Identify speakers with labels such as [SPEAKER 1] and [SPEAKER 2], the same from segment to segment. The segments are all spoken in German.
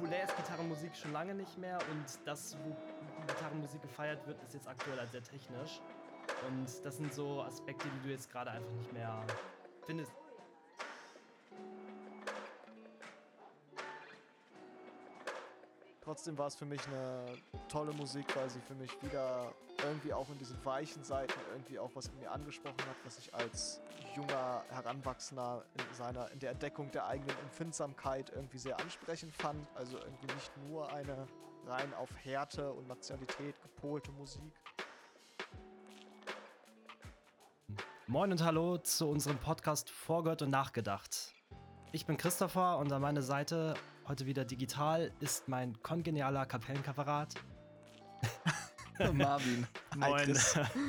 [SPEAKER 1] populär ist Gitarrenmusik schon lange nicht mehr und das, wo Gitarrenmusik gefeiert wird, ist jetzt aktuell halt sehr technisch. Und das sind so Aspekte, die du jetzt gerade einfach nicht mehr findest.
[SPEAKER 2] Trotzdem war es für mich eine tolle Musik, weil sie für mich wieder irgendwie auch in diesen weichen Seiten irgendwie auch was in mir angesprochen hat, was ich als junger Heranwachsender in seiner in der Entdeckung der eigenen Empfindsamkeit irgendwie sehr ansprechend fand. Also irgendwie nicht nur eine rein auf Härte und Nationalität gepolte Musik.
[SPEAKER 1] Moin und hallo zu unserem Podcast Vorgehört und Nachgedacht. Ich bin Christopher und an meiner Seite heute wieder digital ist mein kongenialer Kapellenkamerad
[SPEAKER 3] Marvin.
[SPEAKER 1] Moin.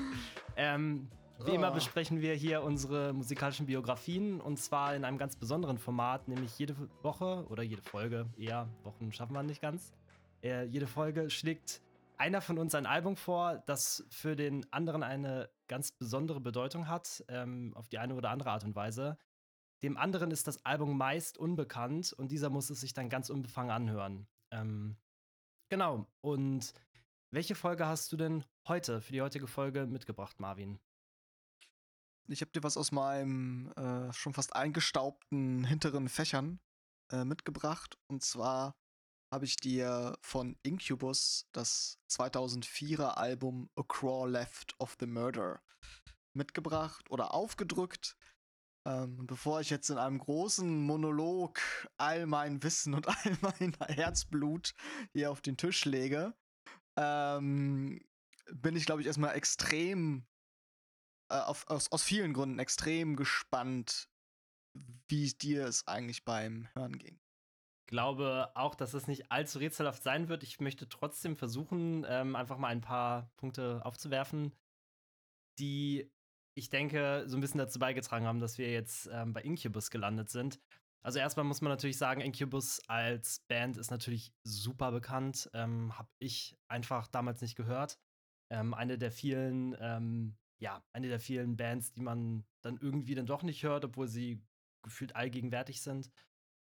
[SPEAKER 1] ähm, wie oh. immer besprechen wir hier unsere musikalischen Biografien und zwar in einem ganz besonderen Format, nämlich jede Woche oder jede Folge, eher Wochen schaffen wir nicht ganz. Äh, jede Folge schlägt einer von uns ein Album vor, das für den anderen eine ganz besondere Bedeutung hat, ähm, auf die eine oder andere Art und Weise. Dem anderen ist das Album meist unbekannt und dieser muss es sich dann ganz unbefangen anhören. Ähm, genau. Und welche Folge hast du denn heute, für die heutige Folge mitgebracht, Marvin?
[SPEAKER 2] Ich habe dir was aus meinem äh, schon fast eingestaubten hinteren Fächern äh, mitgebracht. Und zwar habe ich dir von Incubus das 2004er Album A Crawl Left of the Murder mitgebracht oder aufgedrückt. Ähm, bevor ich jetzt in einem großen Monolog all mein Wissen und all mein Herzblut hier auf den Tisch lege, ähm, bin ich, glaube ich, erstmal extrem, äh, auf, aus, aus vielen Gründen extrem gespannt, wie dir es eigentlich beim Hören ging.
[SPEAKER 1] Ich glaube auch, dass es nicht allzu rätselhaft sein wird. Ich möchte trotzdem versuchen, ähm, einfach mal ein paar Punkte aufzuwerfen, die ich denke, so ein bisschen dazu beigetragen haben, dass wir jetzt ähm, bei Incubus gelandet sind. Also erstmal muss man natürlich sagen, Incubus als Band ist natürlich super bekannt. Ähm, hab ich einfach damals nicht gehört. Ähm, eine der vielen, ähm, ja, eine der vielen Bands, die man dann irgendwie dann doch nicht hört, obwohl sie gefühlt allgegenwärtig sind.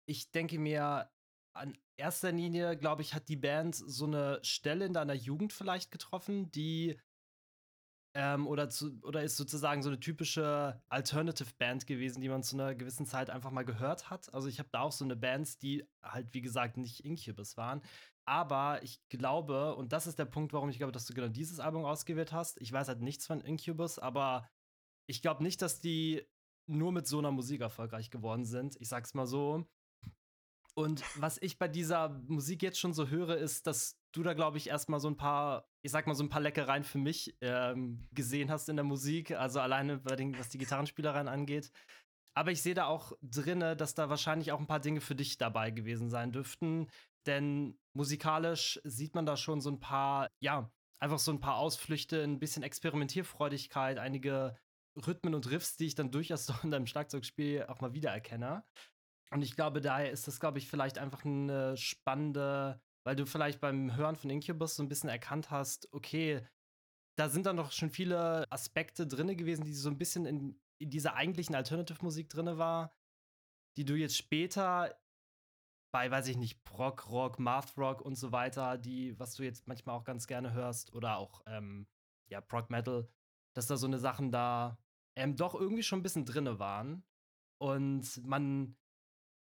[SPEAKER 1] Ich denke mir, an erster Linie, glaube ich, hat die Band so eine Stelle in deiner Jugend vielleicht getroffen, die ähm, oder, zu, oder ist sozusagen so eine typische Alternative Band gewesen, die man zu einer gewissen Zeit einfach mal gehört hat. Also ich habe da auch so eine Bands, die halt, wie gesagt, nicht Incubus waren. Aber ich glaube, und das ist der Punkt, warum ich glaube, dass du genau dieses Album ausgewählt hast. Ich weiß halt nichts von Incubus, aber ich glaube nicht, dass die nur mit so einer Musik erfolgreich geworden sind. Ich sag's mal so. Und was ich bei dieser Musik jetzt schon so höre, ist, dass du da, glaube ich, erstmal so ein paar, ich sag mal, so ein paar Leckereien für mich ähm, gesehen hast in der Musik. Also alleine bei den, was die Gitarrenspielereien angeht. Aber ich sehe da auch drinne, dass da wahrscheinlich auch ein paar Dinge für dich dabei gewesen sein dürften. Denn musikalisch sieht man da schon so ein paar, ja, einfach so ein paar Ausflüchte, ein bisschen Experimentierfreudigkeit, einige Rhythmen und Riffs, die ich dann durchaus so in deinem Schlagzeugspiel auch mal wiedererkenne. Und ich glaube, daher ist das, glaube ich, vielleicht einfach eine spannende, weil du vielleicht beim Hören von Incubus so ein bisschen erkannt hast, okay, da sind dann doch schon viele Aspekte drin gewesen, die so ein bisschen in, in dieser eigentlichen Alternative-Musik drin war, die du jetzt später bei, weiß ich nicht, Prog, Rock, Math Rock und so weiter, die, was du jetzt manchmal auch ganz gerne hörst, oder auch, ähm, ja, Prog Metal, dass da so eine Sachen da ähm, doch irgendwie schon ein bisschen drin waren. Und man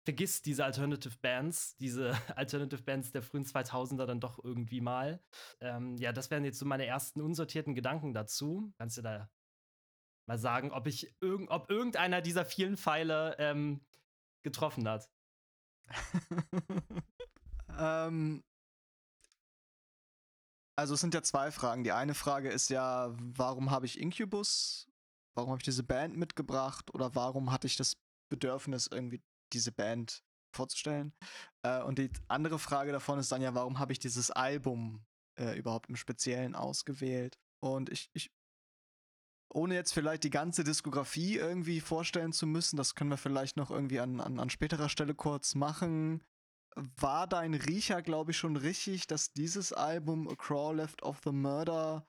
[SPEAKER 1] vergisst diese Alternative Bands, diese Alternative Bands der frühen 2000er dann doch irgendwie mal. Ähm, ja, das wären jetzt so meine ersten unsortierten Gedanken dazu. Kannst du da mal sagen, ob ich irg ob irgendeiner dieser vielen Pfeile ähm, getroffen hat?
[SPEAKER 2] ähm, also es sind ja zwei Fragen. Die eine Frage ist ja, warum habe ich Incubus? Warum habe ich diese Band mitgebracht? Oder warum hatte ich das Bedürfnis, irgendwie diese Band vorzustellen. Äh, und die andere Frage davon ist dann ja, warum habe ich dieses Album äh, überhaupt im Speziellen ausgewählt? Und ich, ich, ohne jetzt vielleicht die ganze Diskografie irgendwie vorstellen zu müssen, das können wir vielleicht noch irgendwie an, an, an späterer Stelle kurz machen. War dein Riecher, glaube ich, schon richtig, dass dieses Album A Crawl Left of the Murder,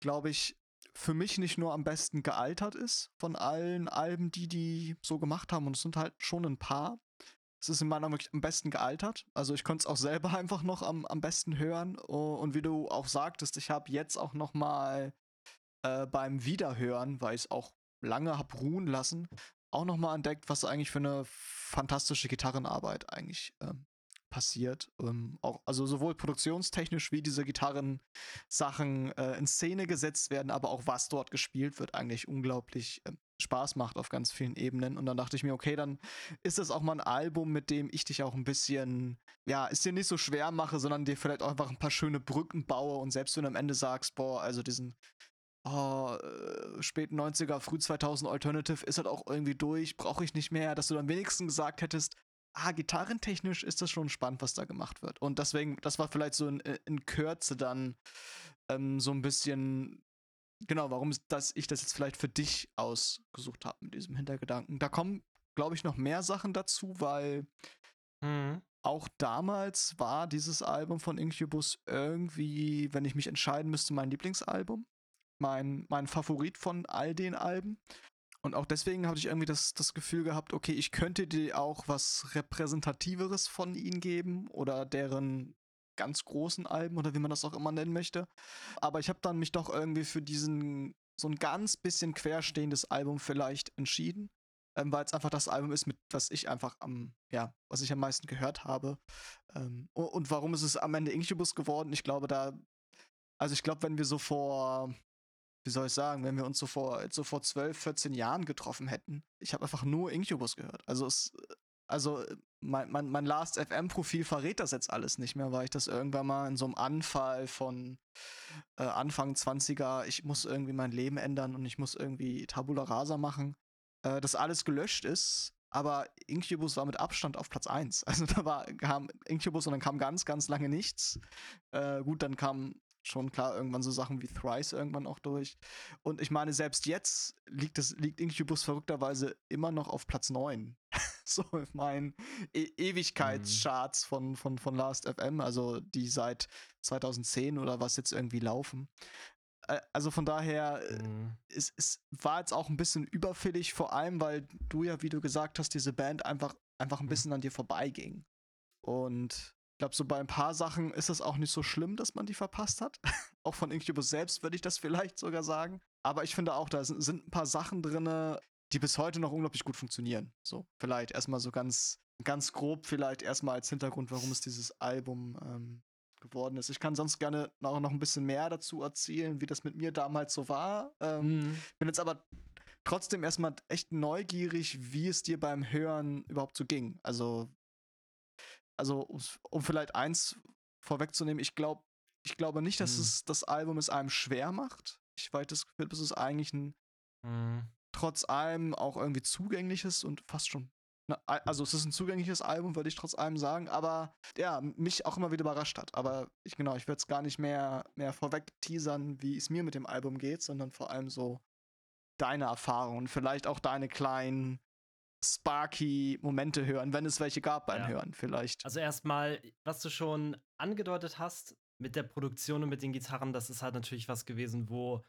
[SPEAKER 2] glaube ich, für mich nicht nur am besten gealtert ist von allen Alben, die die so gemacht haben, und es sind halt schon ein paar, es ist in meiner wirklich am besten gealtert. Also ich konnte es auch selber einfach noch am, am besten hören. Und wie du auch sagtest, ich habe jetzt auch noch mal äh, beim Wiederhören, weil ich es auch lange habe ruhen lassen, auch noch mal entdeckt, was eigentlich für eine fantastische Gitarrenarbeit eigentlich ähm, passiert. Ähm, auch, also sowohl produktionstechnisch wie diese Gitarrensachen äh, in Szene gesetzt werden, aber auch was dort gespielt wird, eigentlich unglaublich äh, Spaß macht auf ganz vielen Ebenen. Und dann dachte ich mir, okay, dann ist das auch mal ein Album, mit dem ich dich auch ein bisschen, ja, es dir nicht so schwer mache, sondern dir vielleicht auch einfach ein paar schöne Brücken baue. Und selbst wenn du am Ende sagst, boah, also diesen oh, äh, späten 90er, früh 2000 Alternative ist halt auch irgendwie durch, brauche ich nicht mehr, dass du dann wenigstens gesagt hättest, ah, gitarrentechnisch ist das schon spannend, was da gemacht wird. Und deswegen, das war vielleicht so in, in Kürze dann ähm, so ein bisschen, genau, warum dass ich das jetzt vielleicht für dich ausgesucht habe mit diesem Hintergedanken. Da kommen, glaube ich, noch mehr Sachen dazu, weil mhm. auch damals war dieses Album von Incubus irgendwie, wenn ich mich entscheiden müsste, mein Lieblingsalbum. Mein, mein Favorit von all den Alben. Und auch deswegen habe ich irgendwie das, das Gefühl gehabt, okay, ich könnte dir auch was Repräsentativeres von ihnen geben oder deren ganz großen Alben oder wie man das auch immer nennen möchte. Aber ich habe dann mich doch irgendwie für diesen so ein ganz bisschen querstehendes Album vielleicht entschieden, ähm, weil es einfach das Album ist, mit was ich einfach am, ja, was ich am meisten gehört habe. Ähm, und warum ist es am Ende Incubus geworden? Ich glaube, da, also ich glaube, wenn wir so vor wie soll ich sagen, wenn wir uns so vor, so vor 12, 14 Jahren getroffen hätten, ich habe einfach nur Incubus gehört. Also es, also mein, mein, mein Last FM-Profil verrät das jetzt alles nicht mehr, weil ich das irgendwann mal in so einem Anfall von äh, Anfang 20er, ich muss irgendwie mein Leben ändern und ich muss irgendwie Tabula Rasa machen, äh, das alles gelöscht ist. Aber Incubus war mit Abstand auf Platz 1. Also da war, kam Incubus und dann kam ganz, ganz lange nichts. Äh, gut, dann kam schon klar irgendwann so Sachen wie Thrice irgendwann auch durch. Und ich meine, selbst jetzt liegt, es, liegt Incubus verrückterweise immer noch auf Platz 9. so ich meine e Ewigkeitscharts mhm. von, von, von Last FM, also die seit 2010 oder was jetzt irgendwie laufen. Also von daher, äh, mhm. es, es war jetzt auch ein bisschen überfällig, vor allem, weil du ja, wie du gesagt hast, diese Band einfach, einfach ein mhm. bisschen an dir vorbeiging. Und ich glaube, so bei ein paar Sachen ist es auch nicht so schlimm, dass man die verpasst hat. auch von Incubus selbst würde ich das vielleicht sogar sagen. Aber ich finde auch, da sind, ein paar Sachen drin, die bis heute noch unglaublich gut funktionieren. So, vielleicht erstmal so ganz, ganz grob, vielleicht erstmal als Hintergrund, warum es dieses Album ähm, geworden ist. Ich kann sonst gerne noch, noch ein bisschen mehr dazu erzählen, wie das mit mir damals so war. Ähm, mhm. Bin jetzt aber trotzdem erstmal echt neugierig, wie es dir beim Hören überhaupt so ging. Also, also um vielleicht eins vorwegzunehmen, ich glaube, ich glaube nicht, dass mhm. es das Album es einem schwer macht. Ich weiß das Gefühl, dass es eigentlich ein mhm. trotz allem auch irgendwie zugängliches und fast schon na, also es ist ein zugängliches Album, würde ich trotz allem sagen, aber ja, mich auch immer wieder überrascht hat. Aber ich genau, ich würde es gar nicht mehr, mehr vorweg teasern, wie es mir mit dem Album geht, sondern vor allem so deine Erfahrungen, vielleicht auch deine kleinen sparky Momente hören, wenn es welche gab beim ja. Hören, vielleicht.
[SPEAKER 1] Also erstmal, was du schon angedeutet hast mit der Produktion und mit den Gitarren, das ist halt natürlich was gewesen, wo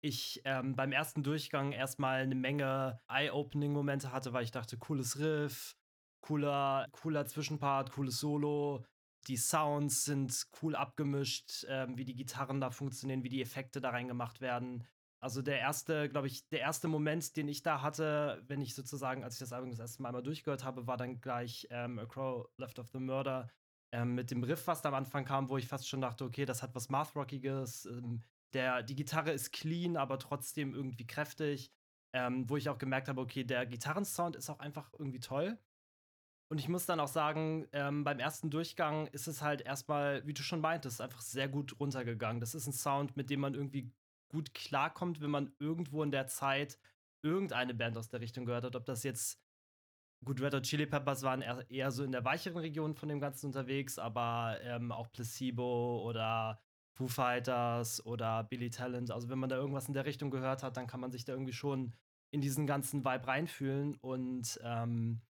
[SPEAKER 1] ich ähm, beim ersten Durchgang erstmal eine Menge Eye-Opening-Momente hatte, weil ich dachte, cooles Riff, cooler, cooler Zwischenpart, cooles Solo. Die Sounds sind cool abgemischt, ähm, wie die Gitarren da funktionieren, wie die Effekte da reingemacht werden. Also der erste, glaube ich, der erste Moment, den ich da hatte, wenn ich sozusagen, als ich das Album das erste Mal einmal durchgehört habe, war dann gleich ähm, A Crow Left of the Murder ähm, mit dem Riff, was da am Anfang kam, wo ich fast schon dachte, okay, das hat was Math-Rockiges. Ähm, der, die Gitarre ist clean, aber trotzdem irgendwie kräftig. Ähm, wo ich auch gemerkt habe, okay, der Gitarrensound ist auch einfach irgendwie toll. Und ich muss dann auch sagen, ähm, beim ersten Durchgang ist es halt erstmal, wie du schon meintest, einfach sehr gut runtergegangen. Das ist ein Sound, mit dem man irgendwie gut klarkommt, wenn man irgendwo in der Zeit irgendeine Band aus der Richtung gehört hat. Ob das jetzt, gut, Red Hot Chili Peppers waren eher, eher so in der weicheren Region von dem Ganzen unterwegs, aber ähm, auch Placebo oder Foo Fighters oder Billy Talent. Also wenn man da irgendwas in der Richtung gehört hat, dann kann man sich da irgendwie schon in diesen ganzen Vibe reinfühlen. Und ähm,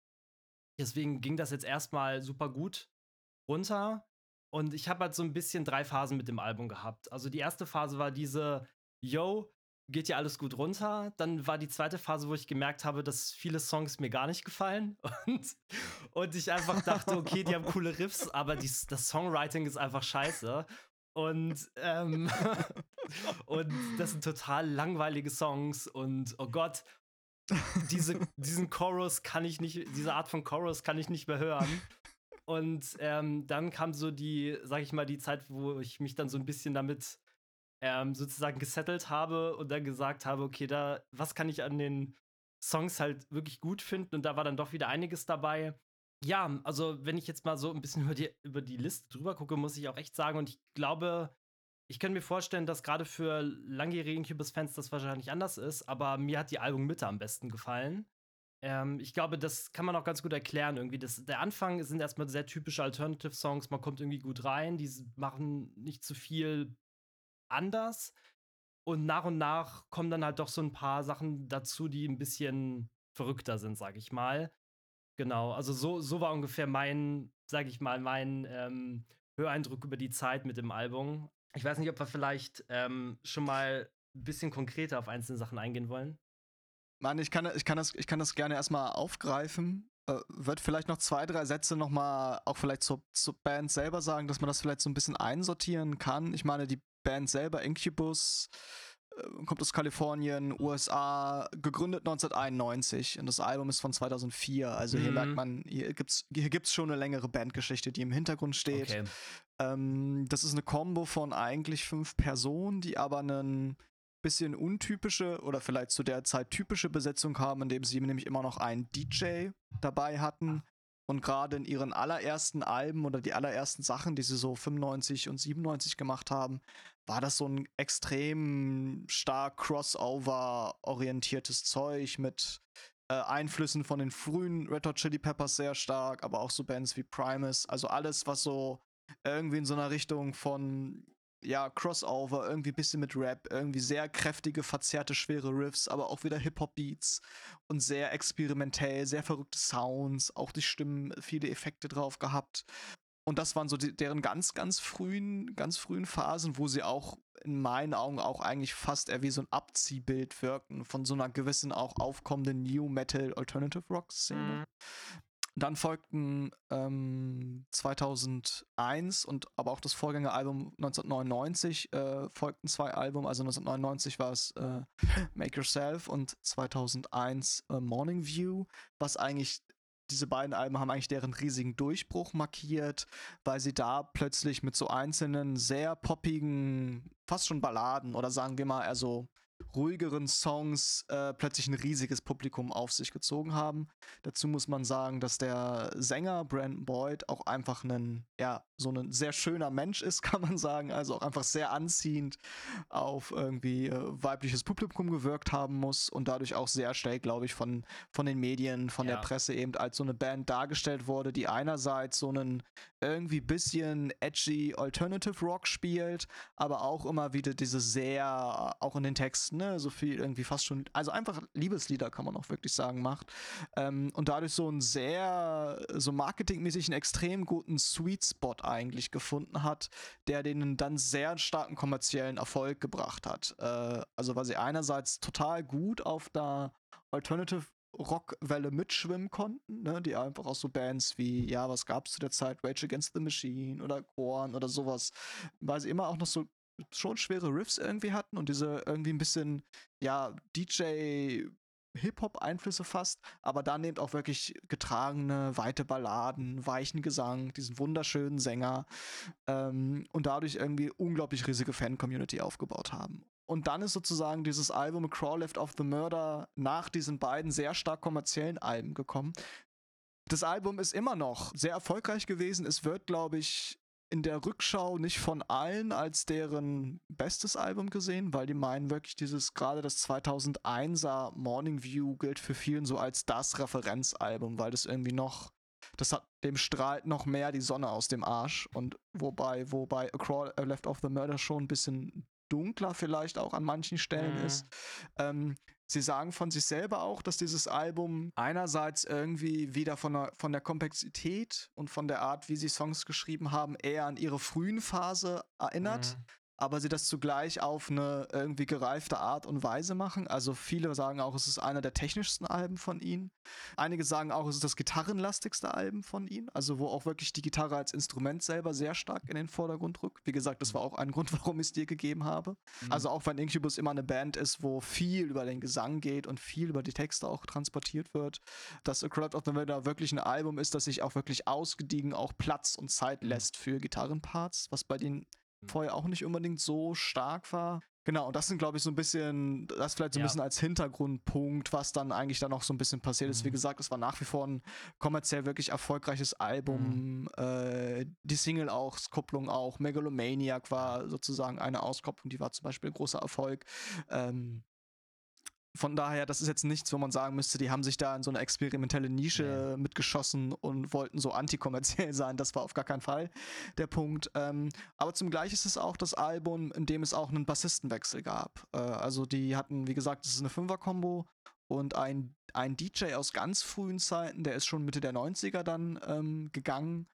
[SPEAKER 1] deswegen ging das jetzt erstmal super gut runter. Und ich habe halt so ein bisschen drei Phasen mit dem Album gehabt. Also die erste Phase war diese yo, geht ja alles gut runter. Dann war die zweite Phase, wo ich gemerkt habe, dass viele Songs mir gar nicht gefallen. Und, und ich einfach dachte, okay, die haben coole Riffs, aber die, das Songwriting ist einfach scheiße. Und, ähm, und das sind total langweilige Songs. Und oh Gott, diese, diesen Chorus kann ich nicht, diese Art von Chorus kann ich nicht mehr hören. Und ähm, dann kam so die, sag ich mal, die Zeit, wo ich mich dann so ein bisschen damit ähm, sozusagen gesettelt habe und dann gesagt habe, okay, da, was kann ich an den Songs halt wirklich gut finden? Und da war dann doch wieder einiges dabei. Ja, also wenn ich jetzt mal so ein bisschen über die, über die Liste drüber gucke, muss ich auch echt sagen, und ich glaube, ich könnte mir vorstellen, dass gerade für langjährige Incubus-Fans das wahrscheinlich anders ist, aber mir hat die Albummitte am besten gefallen. Ähm, ich glaube, das kann man auch ganz gut erklären irgendwie. Das, der Anfang sind erstmal sehr typische Alternative-Songs, man kommt irgendwie gut rein, die machen nicht zu viel anders. Und nach und nach kommen dann halt doch so ein paar Sachen dazu, die ein bisschen verrückter sind, sag ich mal. Genau, also so, so war ungefähr mein, sag ich mal, mein ähm, Höreindruck über die Zeit mit dem Album. Ich weiß nicht, ob wir vielleicht ähm, schon mal ein bisschen konkreter auf einzelne Sachen eingehen wollen.
[SPEAKER 2] Mann, ich kann, ich kann, das, ich kann das gerne erstmal aufgreifen. Äh, wird vielleicht noch zwei, drei Sätze nochmal auch vielleicht zur, zur Band selber sagen, dass man das vielleicht so ein bisschen einsortieren kann. Ich meine, die Band selber, Incubus, äh, kommt aus Kalifornien, USA, gegründet 1991 und das Album ist von 2004. Also mhm. hier merkt man, hier gibt's hier gibt's schon eine längere Bandgeschichte, die im Hintergrund steht. Okay. Ähm, das ist eine Combo von eigentlich fünf Personen, die aber einen bisschen untypische oder vielleicht zu der Zeit typische Besetzung haben, indem sie nämlich immer noch einen DJ dabei hatten und gerade in ihren allerersten Alben oder die allerersten Sachen, die sie so 95 und 97 gemacht haben, war das so ein extrem stark Crossover-orientiertes Zeug mit äh, Einflüssen von den frühen Red Hot Chili Peppers sehr stark, aber auch so Bands wie Primus. Also alles, was so irgendwie in so einer Richtung von ja, Crossover, irgendwie ein bisschen mit Rap, irgendwie sehr kräftige, verzerrte, schwere Riffs, aber auch wieder Hip-Hop-Beats und sehr experimentell, sehr verrückte Sounds, auch die Stimmen, viele Effekte drauf gehabt. Und das waren so die, deren ganz, ganz frühen, ganz frühen Phasen, wo sie auch in meinen Augen auch eigentlich fast eher wie so ein Abziehbild wirken von so einer gewissen auch aufkommenden New Metal Alternative Rock Szene. Dann folgten ähm, 2001 und aber auch das Vorgängeralbum 1999 äh, folgten zwei Alben. Also 1999 war es äh, Make Yourself und 2001 äh, Morning View, was eigentlich diese beiden Alben haben eigentlich deren riesigen Durchbruch markiert, weil sie da plötzlich mit so einzelnen sehr poppigen, fast schon Balladen oder sagen wir mal eher so ruhigeren Songs äh, plötzlich ein riesiges Publikum auf sich gezogen haben. Dazu muss man sagen, dass der Sänger Brandon Boyd auch einfach ein, ja, so ein sehr schöner Mensch ist, kann man sagen. Also auch einfach sehr anziehend auf irgendwie äh, weibliches Publikum gewirkt haben muss und dadurch auch sehr schnell, glaube ich, von, von den Medien, von ja. der Presse eben als so eine Band dargestellt wurde, die einerseits so einen irgendwie bisschen edgy Alternative Rock spielt, aber auch immer wieder diese sehr, auch in den Texten, ne, so viel irgendwie fast schon, also einfach Liebeslieder kann man auch wirklich sagen, macht. Ähm, und dadurch so einen sehr, so marketingmäßig einen extrem guten Sweet Spot eigentlich gefunden hat, der denen dann sehr starken kommerziellen Erfolg gebracht hat. Äh, also weil sie einerseits total gut auf der Alternative Rockwelle mitschwimmen konnten, ne? die einfach auch so Bands wie, ja, was gab es zu der Zeit, Rage Against the Machine oder Korn oder sowas, weil sie immer auch noch so schon schwere Riffs irgendwie hatten und diese irgendwie ein bisschen, ja, DJ Hip-Hop-Einflüsse fast, aber dann eben auch wirklich getragene, weite Balladen, weichen Gesang, diesen wunderschönen Sänger ähm, und dadurch irgendwie unglaublich riesige Fan-Community aufgebaut haben. Und dann ist sozusagen dieses Album Crawl Left of the Murder nach diesen beiden sehr stark kommerziellen Alben gekommen. Das Album ist immer noch sehr erfolgreich gewesen. Es wird, glaube ich, in der Rückschau nicht von allen als deren bestes Album gesehen, weil die meinen wirklich dieses, gerade das 2001er Morning View gilt für vielen so als das Referenzalbum, weil das irgendwie noch, das hat, dem strahlt noch mehr die Sonne aus dem Arsch und wobei, wobei A Crawl Left of the Murder schon ein bisschen dunkler vielleicht auch an manchen Stellen mhm. ist. Ähm, Sie sagen von sich selber auch, dass dieses Album einerseits irgendwie wieder von der, von der Komplexität und von der Art, wie sie Songs geschrieben haben, eher an ihre frühen Phase erinnert. Mhm. Aber sie das zugleich auf eine irgendwie gereifte Art und Weise machen. Also viele sagen auch, es ist einer der technischsten Alben von ihnen. Einige sagen auch, es ist das gitarrenlastigste Album von ihnen, also wo auch wirklich die Gitarre als Instrument selber sehr stark in den Vordergrund rückt. Wie gesagt, das war auch ein Grund, warum ich es dir gegeben habe. Mhm. Also auch wenn Incubus immer eine Band ist, wo viel über den Gesang geht und viel über die Texte auch transportiert wird, dass A Crowd of the Weather wirklich ein Album ist, das sich auch wirklich ausgediegen auch Platz und Zeit mhm. lässt für Gitarrenparts, was bei den. Vorher auch nicht unbedingt so stark war. Genau, und das sind, glaube ich, so ein bisschen, das vielleicht so ein ja. bisschen als Hintergrundpunkt, was dann eigentlich dann auch so ein bisschen passiert mhm. ist. Wie mhm. gesagt, es war nach wie vor ein kommerziell wirklich erfolgreiches Album. Mhm. Äh, die Single-Auskopplung auch, Megalomaniac war sozusagen eine Auskopplung, die war zum Beispiel ein großer Erfolg. Ähm, von daher, das ist jetzt nichts, wo man sagen müsste, die haben sich da in so eine experimentelle Nische ja. mitgeschossen und wollten so antikommerziell sein. Das war auf gar keinen Fall der Punkt. Ähm, aber zum Gleichen ist es auch das Album, in dem es auch einen Bassistenwechsel gab. Äh, also die hatten, wie gesagt, das ist eine Fünfer-Kombo und ein, ein DJ aus ganz frühen Zeiten, der ist schon Mitte der 90er dann ähm, gegangen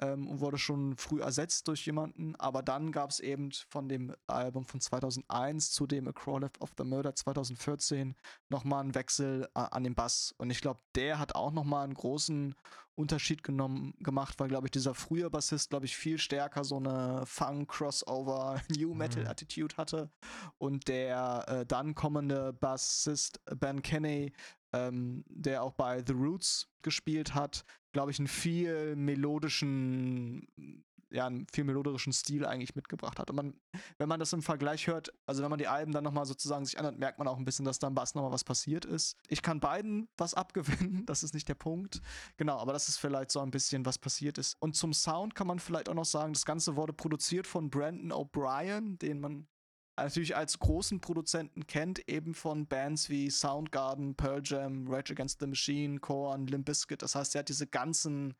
[SPEAKER 2] ähm, und wurde schon früh ersetzt durch jemanden. Aber dann gab es eben von dem Album von 2001 zu dem A Crawl of the Murder 2014 nochmal einen Wechsel äh, an den Bass. Und ich glaube, der hat auch nochmal einen großen Unterschied genommen, gemacht, weil, glaube ich, dieser frühe Bassist, glaube ich, viel stärker so eine Funk-Crossover, New Metal-Attitude mhm. hatte. Und der äh, dann kommende Bassist Ben Kenney ähm, der auch bei The Roots gespielt hat, glaube ich, einen viel melodischen, ja, einen viel melodischen Stil eigentlich mitgebracht hat. Und man, wenn man das im Vergleich hört, also wenn man die Alben dann nochmal sozusagen sich anhört, merkt man auch ein bisschen, dass da im Bass nochmal was passiert ist. Ich kann beiden was abgewinnen, das ist nicht der Punkt. Genau, aber das ist vielleicht so ein bisschen, was passiert ist. Und zum Sound kann man vielleicht auch noch sagen, das Ganze wurde produziert von Brandon O'Brien, den man natürlich als großen Produzenten kennt, eben von Bands wie Soundgarden, Pearl Jam, Rage Against the Machine, Korn, Limp Bizkit. Das heißt, er hat diese ganzen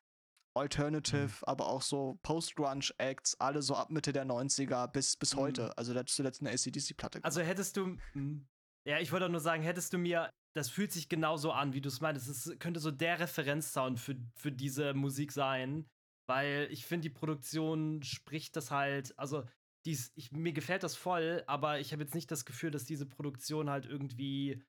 [SPEAKER 2] Alternative, mhm. aber auch so Post-Grunge-Acts, alle so ab Mitte der 90er bis, bis mhm. heute. Also der hat zuletzt eine ACDC-Platte
[SPEAKER 1] Also hättest du, ja, ich wollte nur sagen, hättest du mir, das fühlt sich genauso an, wie du es meinst. Es könnte so der Referenzsound für, für diese Musik sein, weil ich finde, die Produktion spricht das halt, also dies, ich, mir gefällt das voll, aber ich habe jetzt nicht das Gefühl, dass diese Produktion halt irgendwie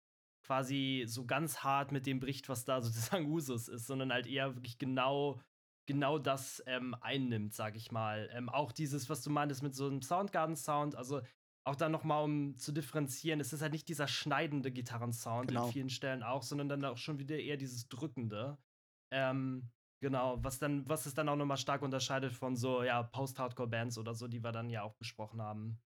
[SPEAKER 1] quasi so ganz hart mit dem bricht, was da sozusagen Usus ist, sondern halt eher wirklich genau, genau das ähm, einnimmt, sag ich mal. Ähm, auch dieses, was du meintest mit so einem Soundgarden-Sound, also auch dann nochmal, um zu differenzieren, es ist halt nicht dieser schneidende Gitarrensound genau. in vielen Stellen auch, sondern dann auch schon wieder eher dieses drückende. Ähm, Genau, was dann, was es dann auch nochmal stark unterscheidet von so, ja, Post-Hardcore-Bands oder so, die wir dann ja auch besprochen haben.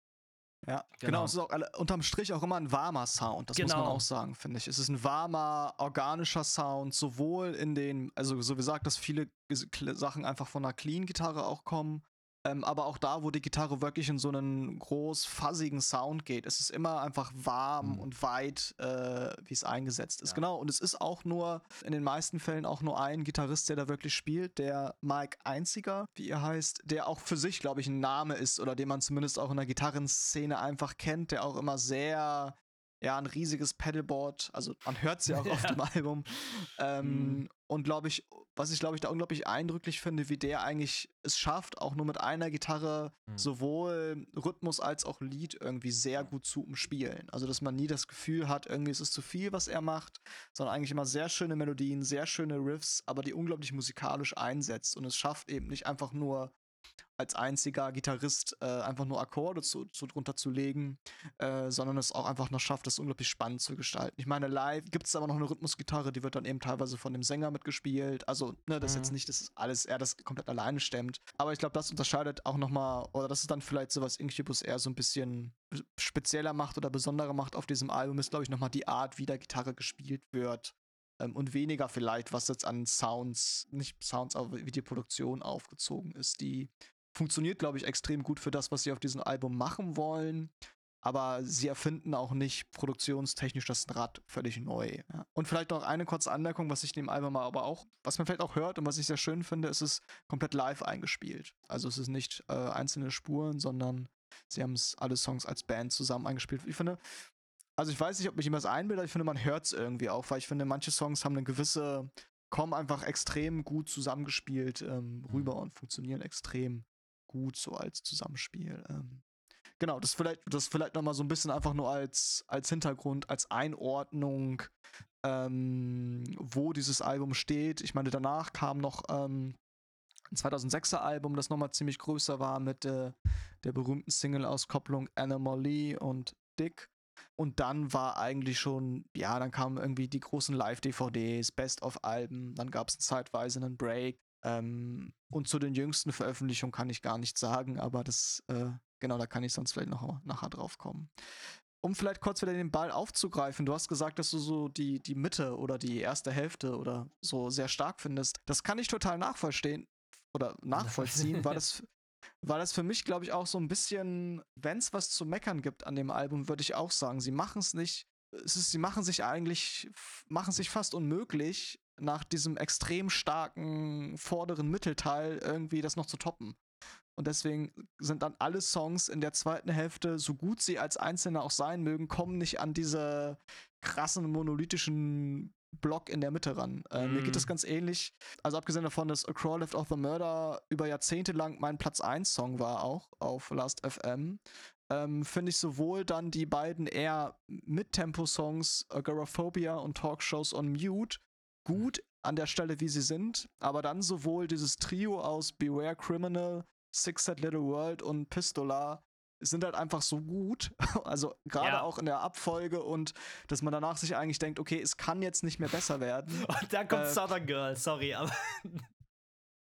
[SPEAKER 2] Ja, genau. genau. Es ist auch unterm Strich auch immer ein warmer Sound, das genau. muss man genau. auch sagen, finde ich. Es ist ein warmer, organischer Sound, sowohl in den, also so wie gesagt, dass viele Sachen einfach von einer Clean-Gitarre auch kommen, ähm, aber auch da, wo die Gitarre wirklich in so einen groß fuzzigen Sound geht, ist es immer einfach warm mhm. und weit, äh, wie es eingesetzt ist. Ja. Genau. Und es ist auch nur, in den meisten Fällen auch nur ein Gitarrist, der da wirklich spielt, der Mike Einziger, wie er heißt, der auch für sich, glaube ich, ein Name ist oder den man zumindest auch in der Gitarrenszene einfach kennt, der auch immer sehr ja, ein riesiges Pedalboard, also man hört sie auch ja. auf dem Album. Ähm, mhm. Und glaube ich, was ich glaube ich da unglaublich eindrücklich finde, wie der eigentlich es schafft, auch nur mit einer Gitarre mhm. sowohl Rhythmus als auch Lied irgendwie sehr gut zu umspielen. Also dass man nie das Gefühl hat, irgendwie ist es zu viel, was er macht, sondern eigentlich immer sehr schöne Melodien, sehr schöne Riffs, aber die unglaublich musikalisch einsetzt und es schafft eben nicht einfach nur als einziger Gitarrist äh, einfach nur Akkorde zu, zu, drunter zu legen, äh, sondern es auch einfach noch schafft, das unglaublich spannend zu gestalten. Ich meine, live gibt es aber noch eine Rhythmusgitarre, die wird dann eben teilweise von dem Sänger mitgespielt. Also, ne, das mhm. ist jetzt mhm. nicht, dass alles er das komplett alleine stemmt. Aber ich glaube, das unterscheidet auch nochmal, oder das ist dann vielleicht so, was Incubus eher so ein bisschen spezieller macht oder besonderer macht auf diesem Album, ist, glaube ich, nochmal die Art, wie der Gitarre gespielt wird ähm, und weniger vielleicht, was jetzt an Sounds, nicht Sounds, aber wie die Produktion aufgezogen ist. Die funktioniert, glaube ich, extrem gut für das, was sie auf diesem Album machen wollen. Aber sie erfinden auch nicht produktionstechnisch das Rad völlig neu. Ja. Und vielleicht noch eine kurze Anmerkung, was ich in dem Album aber auch, was man vielleicht auch hört und was ich sehr schön finde, ist es komplett live eingespielt. Also es ist nicht äh, einzelne Spuren, sondern sie haben es alle Songs als Band zusammen eingespielt. Ich finde, also ich weiß nicht, ob mich jemand einbildet, ich finde, man hört es irgendwie auch, weil ich finde, manche Songs haben eine gewisse, kommen einfach extrem gut zusammengespielt ähm, rüber und funktionieren extrem gut so als Zusammenspiel. Ähm, genau, das vielleicht, das vielleicht nochmal so ein bisschen einfach nur als, als Hintergrund, als Einordnung, ähm, wo dieses Album steht. Ich meine, danach kam noch ähm, ein 2006er Album, das nochmal ziemlich größer war mit äh, der berühmten Single-Auskopplung Anomaly und Dick. Und dann war eigentlich schon, ja, dann kamen irgendwie die großen Live-DVDs, Best-of-Alben, dann gab es zeitweise einen Break. Ähm, und zu den jüngsten Veröffentlichungen kann ich gar nichts sagen, aber das, äh, genau, da kann ich sonst vielleicht noch nachher drauf kommen. Um vielleicht kurz wieder den Ball aufzugreifen, du hast gesagt, dass du so die, die Mitte oder die erste Hälfte oder so sehr stark findest. Das kann ich total nachvollziehen oder nachvollziehen, weil das, weil das für mich, glaube ich, auch so ein bisschen, wenn es was zu meckern gibt an dem Album, würde ich auch sagen, sie machen es nicht, sie machen sich eigentlich, machen sich fast unmöglich, nach diesem extrem starken vorderen Mittelteil irgendwie das noch zu toppen. Und deswegen sind dann alle Songs in der zweiten Hälfte, so gut sie als Einzelne auch sein mögen, kommen nicht an diese krassen monolithischen Block in der Mitte ran. Äh, mm. Mir geht das mhm. ganz ähnlich. Also abgesehen davon, dass A Crawl Left of the Murder über Jahrzehnte lang mein Platz 1 Song war, auch auf Last FM, ähm, finde ich sowohl dann die beiden eher Mid-Tempo-Songs Agoraphobia und Talkshows on Mute gut an der Stelle, wie sie sind, aber dann sowohl dieses Trio aus Beware Criminal, Six Set Little World und Pistola sind halt einfach so gut. Also gerade ja. auch in der Abfolge und dass man danach sich eigentlich denkt, okay, es kann jetzt nicht mehr besser werden.
[SPEAKER 1] Und da kommt äh, Southern Girl, sorry, aber.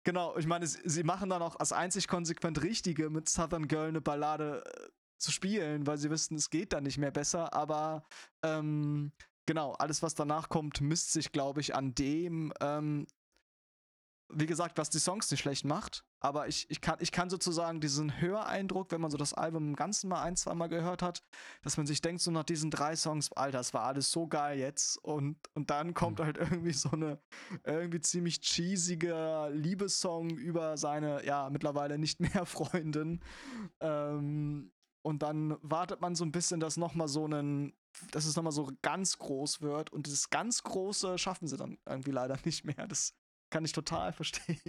[SPEAKER 2] Genau, ich meine, sie machen dann auch als einzig konsequent Richtige mit Southern Girl eine Ballade äh, zu spielen, weil sie wissen, es geht dann nicht mehr besser, aber ähm, genau, alles, was danach kommt, misst sich, glaube ich, an dem, ähm, wie gesagt, was die Songs nicht schlecht macht. Aber ich, ich, kann, ich kann sozusagen diesen Höreindruck, wenn man so das Album im Ganzen mal ein, zwei Mal gehört hat, dass man sich denkt, so nach diesen drei Songs, Alter, das war alles so geil jetzt. Und, und dann kommt mhm. halt irgendwie so eine irgendwie ziemlich cheesige Liebessong über seine, ja, mittlerweile nicht mehr Freundin. Ähm, und dann wartet man so ein bisschen, dass nochmal so einen, dass es nochmal so ganz groß wird. Und dieses ganz Große schaffen sie dann irgendwie leider nicht mehr. Das kann ich total verstehen.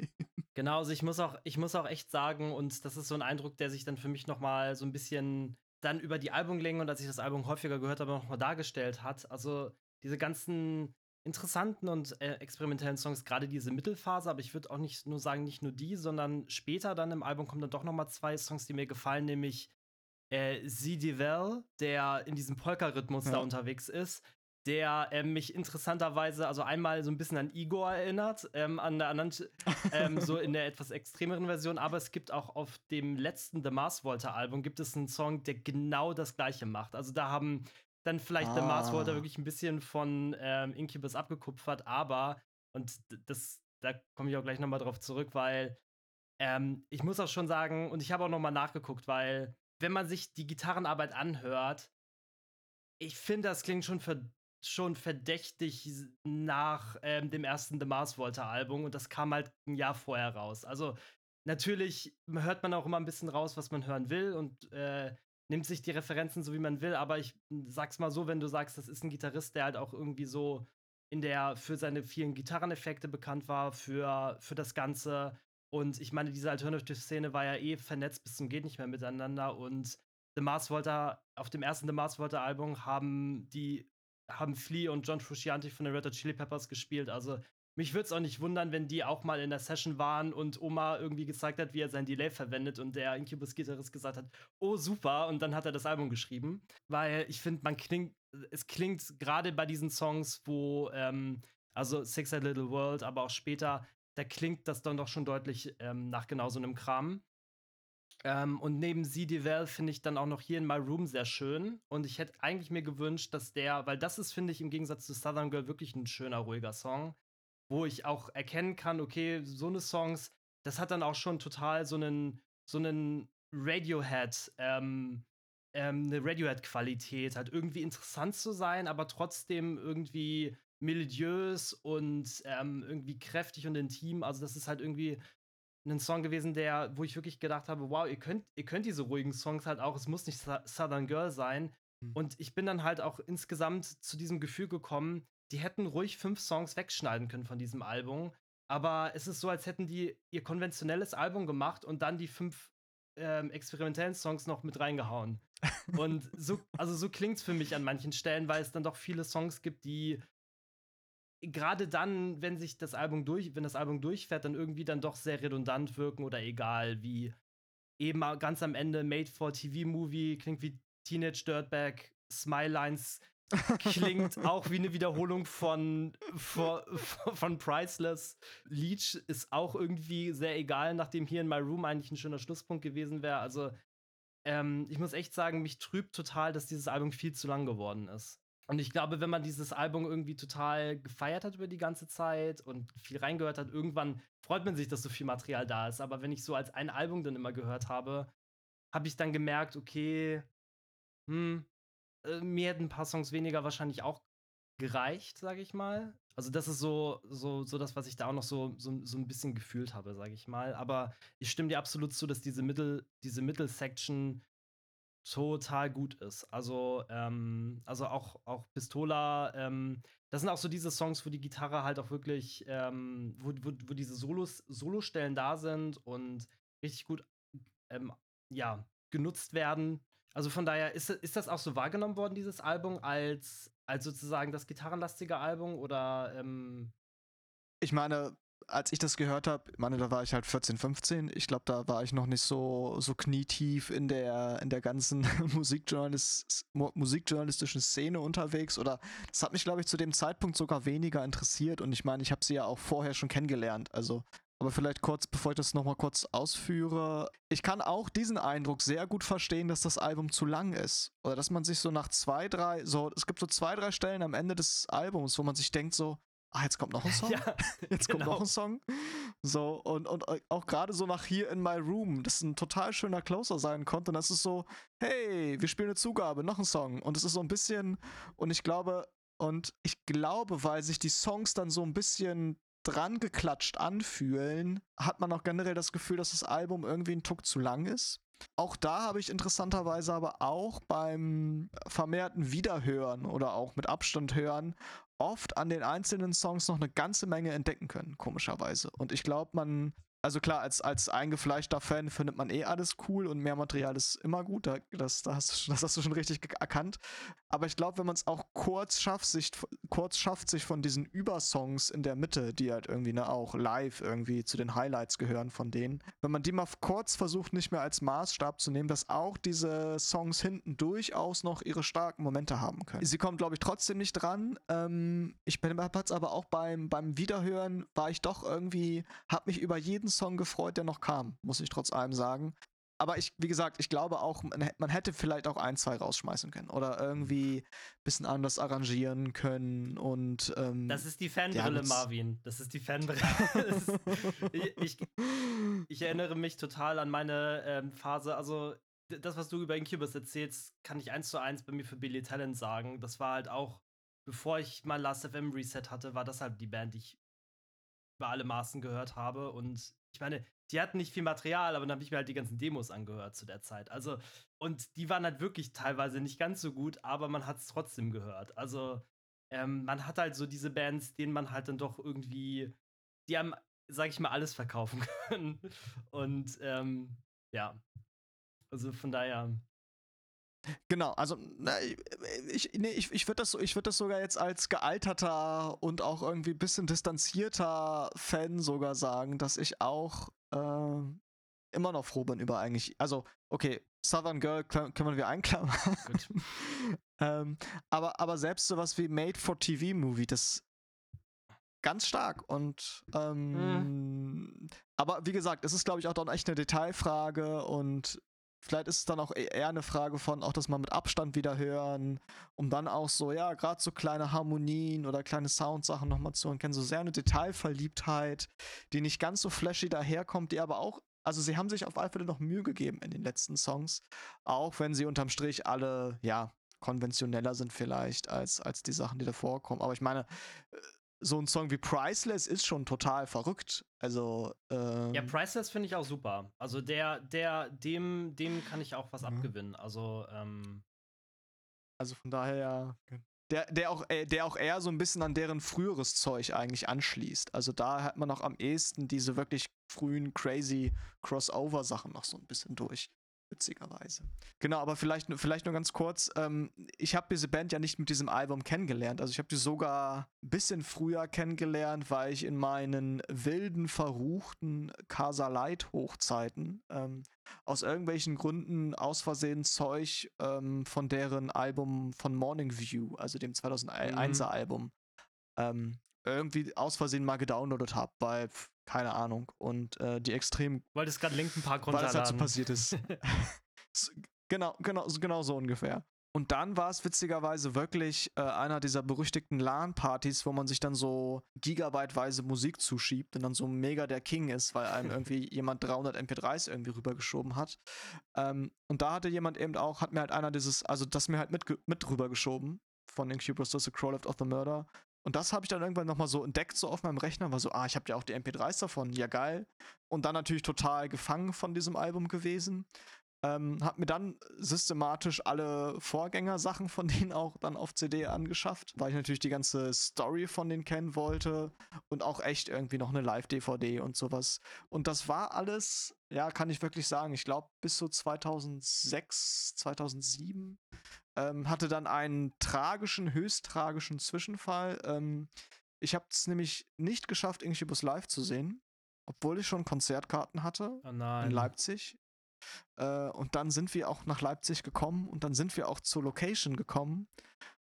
[SPEAKER 1] Genau, also ich muss auch, ich muss auch echt sagen, und das ist so ein Eindruck, der sich dann für mich nochmal so ein bisschen dann über die Albumlänge und als ich das Album häufiger gehört habe, nochmal dargestellt hat. Also diese ganzen interessanten und äh, experimentellen Songs, gerade diese Mittelphase, aber ich würde auch nicht nur sagen, nicht nur die, sondern später dann im Album kommen dann doch nochmal zwei Songs, die mir gefallen, nämlich äh, Zidivel, der in diesem Polka-Rhythmus ja. da unterwegs ist, der äh, mich interessanterweise, also einmal so ein bisschen an Igor erinnert, ähm, an der anderen, ähm, so in der etwas extremeren Version, aber es gibt auch auf dem letzten The Mars Volta Album gibt es einen Song, der genau das gleiche macht. Also da haben dann vielleicht ah. The Mars Volta wirklich ein bisschen von ähm, Incubus abgekupfert, aber, und das, da komme ich auch gleich nochmal drauf zurück, weil ähm, ich muss auch schon sagen, und ich habe auch nochmal nachgeguckt, weil wenn man sich die Gitarrenarbeit anhört, ich finde, das klingt schon für schon verdächtig nach ähm, dem ersten The Mars Volta Album und das kam halt ein Jahr vorher raus. Also natürlich hört man auch immer ein bisschen raus, was man hören will und äh, nimmt sich die Referenzen so wie man will, aber ich sag's mal so, wenn du sagst, das ist ein Gitarrist, der halt auch irgendwie so in der für seine vielen Gitarreneffekte bekannt war, für, für das Ganze. Und ich meine, diese Alternative-Szene war ja eh vernetzt bis zum Geht nicht mehr miteinander. Und The Mars Volta, auf dem ersten The Mars Volta Album haben die haben Flea und John Frusciante von den Red Hot Chili Peppers gespielt. Also mich würde es auch nicht wundern, wenn die auch mal in der Session waren und Oma irgendwie gezeigt hat, wie er sein Delay verwendet und der Incubus-Gitarrist gesagt hat, oh super, und dann hat er das Album geschrieben. Weil ich finde, man klingt, es klingt gerade bei diesen Songs, wo, ähm, also Six A Little World, aber auch später, da klingt das dann doch schon deutlich ähm, nach genau so einem Kram. Ähm, und neben Sie Devel finde ich dann auch noch hier in My Room sehr schön. Und ich hätte eigentlich mir gewünscht, dass der, weil das ist, finde ich, im Gegensatz zu Southern Girl wirklich ein schöner, ruhiger Song, wo ich auch erkennen kann, okay, so eine Songs, das hat dann auch schon total so einen, so einen Radiohead, ähm, ähm, eine Radiohead-Qualität, halt irgendwie interessant zu sein, aber trotzdem irgendwie miliös und ähm, irgendwie kräftig und intim. Also das ist halt irgendwie ein Song gewesen, der, wo ich wirklich gedacht habe, wow, ihr könnt, ihr könnt diese ruhigen Songs halt auch, es muss nicht Southern Girl sein. Mhm. Und ich bin dann halt auch insgesamt zu diesem Gefühl gekommen, die hätten ruhig fünf Songs wegschneiden können von diesem Album. Aber es ist so, als hätten die ihr konventionelles Album gemacht und dann die fünf ähm, experimentellen Songs noch mit reingehauen. Und so, also so klingt es für mich an manchen Stellen, weil es dann doch viele Songs gibt, die gerade dann, wenn sich das Album durch, wenn das Album durchfährt, dann irgendwie dann doch sehr redundant wirken oder egal, wie eben ganz am Ende Made for TV Movie klingt wie Teenage Dirtbag, Smile Lines klingt auch wie eine Wiederholung von, von, von Priceless. Leech ist auch irgendwie sehr egal, nachdem hier in My Room eigentlich ein schöner Schlusspunkt gewesen wäre. Also, ähm, ich muss echt sagen, mich trübt total, dass dieses Album viel zu lang geworden ist. Und ich glaube, wenn man dieses Album irgendwie total gefeiert hat über die ganze Zeit und viel reingehört hat, irgendwann freut man sich, dass so viel Material da ist. Aber wenn ich so als ein Album dann immer gehört habe, habe ich dann gemerkt, okay, hm, äh, mir hätten ein paar Songs weniger wahrscheinlich auch gereicht, sage ich mal. Also das ist so, so, so das, was ich da auch noch so, so, so ein bisschen gefühlt habe, sage ich mal. Aber ich stimme dir absolut zu, dass diese Mittel, diese Mittelsection total gut ist. Also, ähm, also auch, auch Pistola, ähm, das sind auch so diese Songs, wo die Gitarre halt auch wirklich, ähm, wo, wo, wo diese Solos, Solostellen da sind und richtig gut, ähm, ja, genutzt werden. Also von daher, ist, ist das auch so wahrgenommen worden, dieses Album, als, als sozusagen das gitarrenlastige Album oder ähm
[SPEAKER 2] ich meine, als ich das gehört habe, meine, da war ich halt 14, 15. Ich glaube, da war ich noch nicht so, so knietief in der, in der ganzen Musikjournalist, musikjournalistischen Szene unterwegs. Oder das hat mich, glaube ich, zu dem Zeitpunkt sogar weniger interessiert. Und ich meine, ich habe sie ja auch vorher schon kennengelernt. Also, aber vielleicht kurz, bevor ich das nochmal kurz ausführe. Ich kann auch diesen Eindruck sehr gut verstehen, dass das Album zu lang ist. Oder dass man sich so nach zwei, drei, so, es gibt so zwei, drei Stellen am Ende des Albums, wo man sich denkt so, ah, jetzt kommt noch ein Song. Ja, jetzt kommt genau. noch ein Song. So, und, und auch gerade so nach hier in my room, das ein total schöner Closer sein konnte. Und das ist so, hey, wir spielen eine Zugabe, noch ein Song. Und es ist so ein bisschen, und ich glaube, und ich glaube, weil sich die Songs dann so ein bisschen dran geklatscht anfühlen, hat man auch generell das Gefühl, dass das Album irgendwie ein Tuck zu lang ist. Auch da habe ich interessanterweise aber auch beim vermehrten Wiederhören oder auch mit Abstand hören oft an den einzelnen Songs noch eine ganze Menge entdecken können, komischerweise. Und ich glaube, man also klar, als, als eingefleischter Fan findet man eh alles cool und mehr Material ist immer gut. Da, das, das, hast, das hast du schon richtig erkannt. Aber ich glaube, wenn man es auch kurz schafft, sich, kurz schafft, sich von diesen Übersongs in der Mitte, die halt irgendwie ne, auch live irgendwie zu den Highlights gehören von denen, wenn man die mal kurz versucht, nicht mehr als Maßstab zu nehmen, dass auch diese Songs hinten durchaus noch ihre starken Momente haben können. Sie kommen, glaube ich, trotzdem nicht dran. Ähm, ich bin aber auch beim, beim Wiederhören, war ich doch irgendwie, hab mich über jeden jeden Song gefreut, der noch kam, muss ich trotz allem sagen. Aber ich, wie gesagt, ich glaube auch, man hätte vielleicht auch ein, zwei rausschmeißen können oder irgendwie ein bisschen anders arrangieren können und. Ähm,
[SPEAKER 1] das ist die Fanbrille, Marvin. Das ist die Fanbrille. ich, ich, ich, erinnere mich total an meine ähm, Phase. Also, das, was du über Incubus erzählst, kann ich eins zu eins bei mir für Billy Talent sagen. Das war halt auch, bevor ich mein Last FM Reset hatte, war das halt die Band, die ich über alle Maßen gehört habe. Und ich meine, die hatten nicht viel Material, aber dann habe ich mir halt die ganzen Demos angehört zu der Zeit. Also, und die waren halt wirklich teilweise nicht ganz so gut, aber man hat es trotzdem gehört. Also, ähm, man hat halt so diese Bands, denen man halt dann doch irgendwie, die haben, sag ich mal, alles verkaufen können. Und ähm, ja. Also von daher,
[SPEAKER 2] Genau, also na, ich, nee, ich, ich würde das, würd das sogar jetzt als gealterter und auch irgendwie ein bisschen distanzierter Fan sogar sagen, dass ich auch äh, immer noch froh bin über eigentlich, also okay, Southern Girl können wir einklammern. ähm, aber, aber selbst sowas wie Made for TV Movie, das ganz stark und ähm, mhm. aber wie gesagt, es ist glaube ich auch dann echt eine Detailfrage und Vielleicht ist es dann auch e-, eher eine Frage von, auch das mal mit Abstand wieder hören, um dann auch so, ja, gerade so kleine Harmonien oder kleine Soundsachen nochmal zu erkennen. So sehr eine Detailverliebtheit, die nicht ganz so flashy daherkommt, die aber auch, also sie haben sich auf alle Fälle noch Mühe gegeben in den letzten Songs, auch wenn sie unterm Strich alle, ja, konventioneller sind vielleicht als, als die Sachen, die davor kommen. Aber ich meine, äh, so ein Song wie Priceless ist schon total verrückt. Also ähm,
[SPEAKER 1] ja, Priceless finde ich auch super. Also der, der, dem, dem kann ich auch was mhm. abgewinnen. Also ähm,
[SPEAKER 2] also von daher der, der, auch, äh, der auch eher so ein bisschen an deren früheres Zeug eigentlich anschließt. Also da hat man noch am ehesten diese wirklich frühen crazy Crossover-Sachen noch so ein bisschen durch witzigerweise. Genau, aber vielleicht, vielleicht nur ganz kurz. Ähm, ich habe diese Band ja nicht mit diesem Album kennengelernt. Also ich habe die sogar ein bisschen früher kennengelernt, weil ich in meinen wilden, verruchten Casa Light Hochzeiten ähm, aus irgendwelchen Gründen aus Versehen Zeug ähm, von deren Album von Morning View, also dem 2001er mhm. Album, ähm, irgendwie aus Versehen mal gedownloadet habe, weil keine Ahnung. Und äh, die extrem.
[SPEAKER 1] Wolltest gerade Linken Park
[SPEAKER 2] runterladen. Weil das halt so passiert ist. genau, genau, genau so ungefähr. Und dann war es witzigerweise wirklich äh, einer dieser berüchtigten LAN-Partys, wo man sich dann so gigabyteweise Musik zuschiebt und dann so mega der King ist, weil einem irgendwie jemand 300 MP3s irgendwie rübergeschoben hat. Ähm, und da hatte jemand eben auch, hat mir halt einer dieses, also das mir halt mit, mit rübergeschoben von Incubus, das The Crow Left of the Murder. Und das habe ich dann irgendwann nochmal so entdeckt, so auf meinem Rechner, war so, ah, ich habe ja auch die MP3s davon, ja geil. Und dann natürlich total gefangen von diesem Album gewesen. Ähm, hab mir dann systematisch alle Vorgängersachen von denen auch dann auf CD angeschafft, weil ich natürlich die ganze Story von denen kennen wollte und auch echt irgendwie noch eine Live-DVD und sowas. Und das war alles, ja, kann ich wirklich sagen, ich glaube bis so 2006, 2007 ähm, hatte dann einen tragischen, höchst tragischen Zwischenfall. Ähm, ich habe es nämlich nicht geschafft, Incubus live zu sehen, obwohl ich schon Konzertkarten hatte
[SPEAKER 1] oh
[SPEAKER 2] in Leipzig. Äh, und dann sind wir auch nach Leipzig gekommen und dann sind wir auch zur Location gekommen.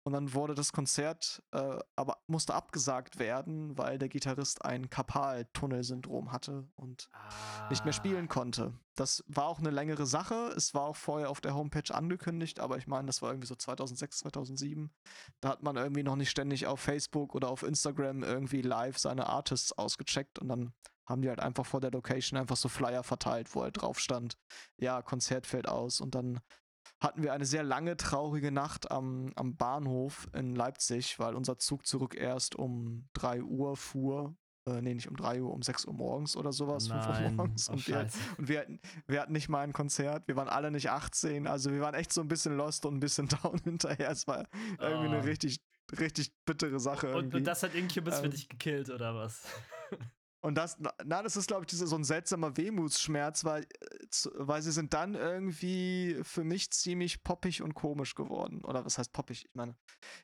[SPEAKER 2] Und dann wurde das Konzert äh, aber musste abgesagt werden, weil der Gitarrist ein Karpaltunnelsyndrom hatte und ah. nicht mehr spielen ah. konnte. Das war auch eine längere Sache. Es war auch vorher auf der Homepage angekündigt, aber ich meine, das war irgendwie so 2006, 2007. Da hat man irgendwie noch nicht ständig auf Facebook oder auf Instagram irgendwie live seine Artists ausgecheckt und dann haben die halt einfach vor der Location einfach so Flyer verteilt, wo halt drauf stand, ja, Konzert fällt aus und dann hatten wir eine sehr lange, traurige Nacht am, am Bahnhof in Leipzig, weil unser Zug zurück erst um 3 Uhr fuhr. Äh, nee, nicht um 3 Uhr, um 6 Uhr morgens oder sowas,
[SPEAKER 1] Nein. 5 Uhr morgens.
[SPEAKER 2] Oh, und, wir, und wir, hatten, wir hatten nicht mal ein Konzert, wir waren alle nicht 18, also wir waren echt so ein bisschen lost und ein bisschen down hinterher. Es war irgendwie oh. eine richtig, richtig bittere Sache.
[SPEAKER 1] Und, und, das hat Incubus ähm, für dich gekillt, oder was?
[SPEAKER 2] Und das, na, das ist, glaube ich, so ein seltsamer Wehmutsschmerz, weil, äh, weil sie sind dann irgendwie für mich ziemlich poppig und komisch geworden. Oder was heißt poppig? Ich meine,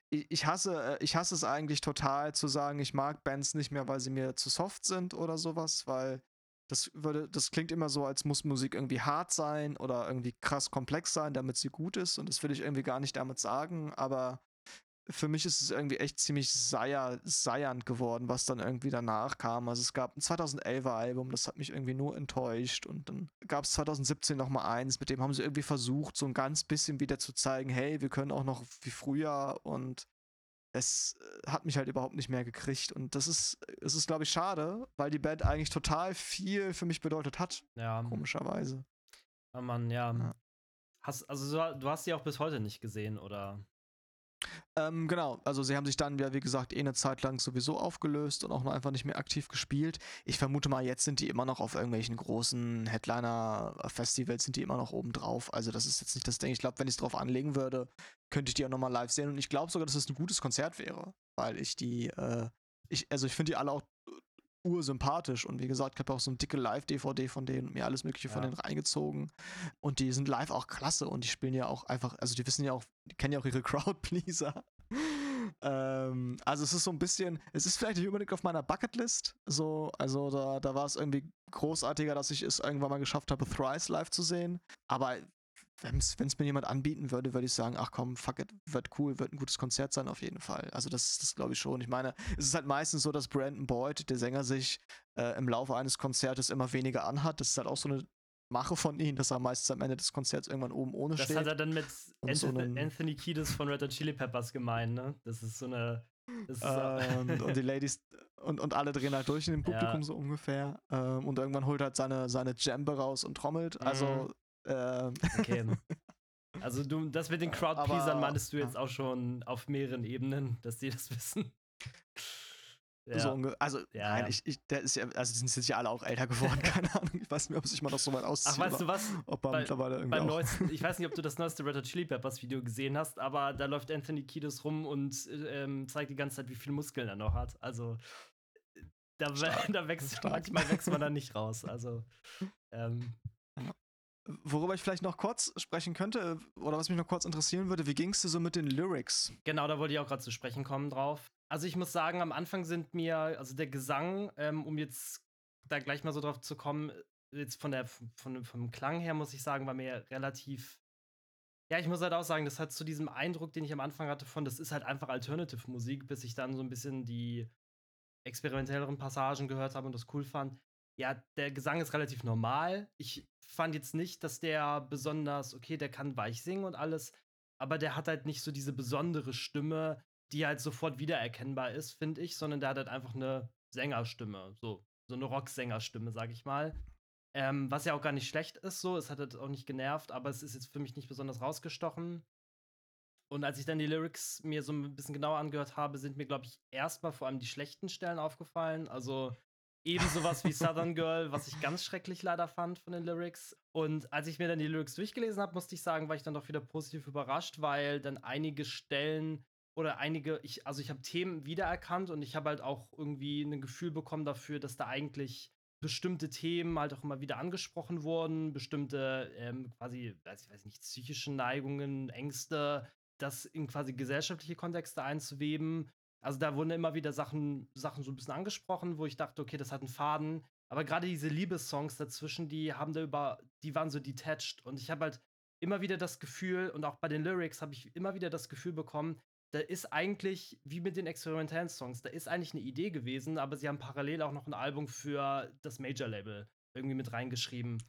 [SPEAKER 2] ich, ich hasse, äh, ich hasse es eigentlich total zu sagen, ich mag Bands nicht mehr, weil sie mir zu soft sind oder sowas, weil das würde, das klingt immer so, als muss Musik irgendwie hart sein oder irgendwie krass komplex sein, damit sie gut ist. Und das will ich irgendwie gar nicht damit sagen, aber für mich ist es irgendwie echt ziemlich seier, seiernd geworden, was dann irgendwie danach kam. Also es gab ein 2011er Album, das hat mich irgendwie nur enttäuscht und dann gab es 2017 noch mal eins, mit dem haben sie irgendwie versucht, so ein ganz bisschen wieder zu zeigen, hey, wir können auch noch wie früher und es äh, hat mich halt überhaupt nicht mehr gekriegt und das ist, es ist glaube ich schade, weil die Band eigentlich total viel für mich bedeutet hat.
[SPEAKER 1] Ja.
[SPEAKER 2] Komischerweise.
[SPEAKER 1] Oh Mann, ja. ja. Hast, also du hast sie auch bis heute nicht gesehen, oder?
[SPEAKER 2] Ähm, genau, also sie haben sich dann, ja, wie gesagt, eh eine Zeit lang sowieso aufgelöst und auch noch einfach nicht mehr aktiv gespielt. Ich vermute mal, jetzt sind die immer noch auf irgendwelchen großen Headliner-Festivals, sind die immer noch oben drauf. Also das ist jetzt nicht das Ding. Ich glaube, wenn ich es drauf anlegen würde, könnte ich die auch nochmal live sehen. Und ich glaube sogar, dass es das ein gutes Konzert wäre, weil ich die, äh, ich, also ich finde die alle auch ursympathisch. Und wie gesagt, ich habe auch so eine dicke Live-DVD von denen und mir alles Mögliche ja. von denen reingezogen. Und die sind live auch klasse und die spielen ja auch einfach, also die wissen ja auch, die kennen ja auch ihre Crowdpleaser. ähm, also es ist so ein bisschen, es ist vielleicht nicht unbedingt auf meiner Bucketlist. So, also da, da war es irgendwie großartiger, dass ich es irgendwann mal geschafft habe, Thrice live zu sehen. Aber wenn es mir jemand anbieten würde, würde ich sagen, ach komm, fuck it, wird cool, wird ein gutes Konzert sein auf jeden Fall. Also das, das glaube ich schon. Ich meine, es ist halt meistens so, dass Brandon Boyd, der Sänger, sich äh, im Laufe eines Konzertes immer weniger anhat. Das ist halt auch so eine Mache von ihm, dass er meistens am Ende des Konzerts irgendwann oben ohne
[SPEAKER 1] das
[SPEAKER 2] steht.
[SPEAKER 1] Das hat er dann mit Anthony, so Anthony Kiedis von Red Hot Chili Peppers gemeint, ne? Das ist so eine
[SPEAKER 2] ähm, und die Ladies und, und alle drehen halt durch in dem Publikum ja. so ungefähr. Ähm, und irgendwann holt halt seine, seine Jambe raus und trommelt. Also mhm. Ähm.
[SPEAKER 1] Okay. Also du, das mit den Crowdpleasern meintest du jetzt auch schon auf mehreren Ebenen, dass die das wissen.
[SPEAKER 2] Ja. So also, ja, nein, Ich, ich, der ist ja, also sind jetzt ja alle auch älter geworden, keine Ahnung. Ich weiß nicht, ob sich mal noch so weit auszieht.
[SPEAKER 1] Ach, weißt du was? Ob er bei, mittlerweile irgendwie. Neuesten, ich weiß nicht, ob du das neueste Red Hot Chili Peppers Video gesehen hast, aber da läuft Anthony Kiedis rum und ähm, zeigt die ganze Zeit, wie viele Muskeln er noch hat. Also, da, da wächst manchmal wächst man da nicht raus. Also, ähm,
[SPEAKER 2] Worüber ich vielleicht noch kurz sprechen könnte, oder was mich noch kurz interessieren würde, wie ging es dir so mit den Lyrics?
[SPEAKER 1] Genau, da wollte ich auch gerade zu sprechen kommen drauf. Also ich muss sagen, am Anfang sind mir, also der Gesang, ähm, um jetzt da gleich mal so drauf zu kommen, jetzt von der, von, vom Klang her muss ich sagen, war mir relativ. Ja, ich muss halt auch sagen, das hat zu diesem Eindruck, den ich am Anfang hatte, von das ist halt einfach Alternative Musik, bis ich dann so ein bisschen die experimentelleren Passagen gehört habe und das cool fand. Ja, der Gesang ist relativ normal. Ich fand jetzt nicht, dass der besonders, okay, der kann weich singen und alles, aber der hat halt nicht so diese besondere Stimme, die halt sofort wiedererkennbar ist, finde ich, sondern der hat halt einfach eine Sängerstimme, so, so eine Rocksängerstimme, sag ich mal. Ähm, was ja auch gar nicht schlecht ist, so, es hat halt auch nicht genervt, aber es ist jetzt für mich nicht besonders rausgestochen. Und als ich dann die Lyrics mir so ein bisschen genauer angehört habe, sind mir, glaube ich, erstmal vor allem die schlechten Stellen aufgefallen. Also eben sowas wie Southern Girl, was ich ganz schrecklich leider fand von den Lyrics. Und als ich mir dann die Lyrics durchgelesen habe, musste ich sagen, war ich dann doch wieder positiv überrascht, weil dann einige Stellen oder einige, ich, also ich habe Themen wiedererkannt und ich habe halt auch irgendwie ein Gefühl bekommen dafür, dass da eigentlich bestimmte Themen halt auch immer wieder angesprochen wurden, bestimmte ähm, quasi, weiß ich weiß nicht, psychische Neigungen, Ängste, das in quasi gesellschaftliche Kontexte einzuweben. Also da wurden immer wieder Sachen, Sachen so ein bisschen angesprochen, wo ich dachte, okay, das hat einen Faden. Aber gerade diese Liebessongs dazwischen, die haben da über, die waren so detached. Und ich habe halt immer wieder das Gefühl, und auch bei den Lyrics habe ich immer wieder das Gefühl bekommen, da ist eigentlich, wie mit den experimentellen Songs, da ist eigentlich eine Idee gewesen, aber sie haben parallel auch noch ein Album für das Major-Label irgendwie mit reingeschrieben.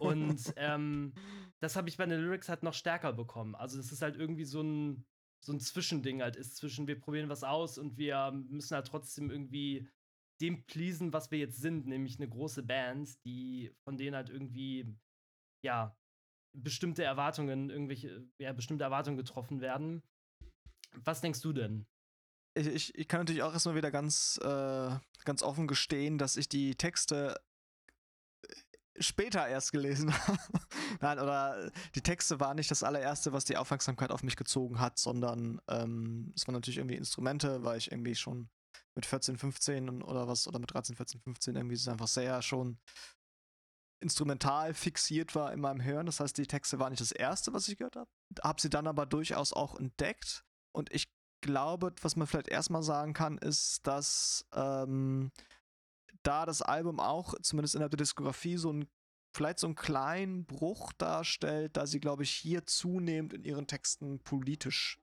[SPEAKER 1] und ähm, das habe ich bei den Lyrics halt noch stärker bekommen. Also, das ist halt irgendwie so ein, so ein Zwischending halt ist zwischen wir probieren was aus und wir müssen halt trotzdem irgendwie dem pleasen, was wir jetzt sind, nämlich eine große Band, die von denen halt irgendwie, ja, bestimmte Erwartungen, irgendwelche, ja, bestimmte Erwartungen getroffen werden. Was denkst du denn?
[SPEAKER 2] Ich, ich, ich kann natürlich auch erstmal wieder ganz, äh, ganz offen gestehen, dass ich die Texte später erst gelesen habe. Nein, oder die Texte waren nicht das allererste, was die Aufmerksamkeit auf mich gezogen hat, sondern ähm, es waren natürlich irgendwie Instrumente, weil ich irgendwie schon mit 14, 15 oder was, oder mit 13, 14, 15 irgendwie einfach sehr schon instrumental fixiert war in meinem Hören. Das heißt, die Texte waren nicht das erste, was ich gehört habe. Hab sie dann aber durchaus auch entdeckt und ich glaube, was man vielleicht erstmal sagen kann, ist, dass ähm, da das Album auch, zumindest in der Diskografie, so ein vielleicht so einen kleinen Bruch darstellt, da sie, glaube ich, hier zunehmend in ihren Texten politisch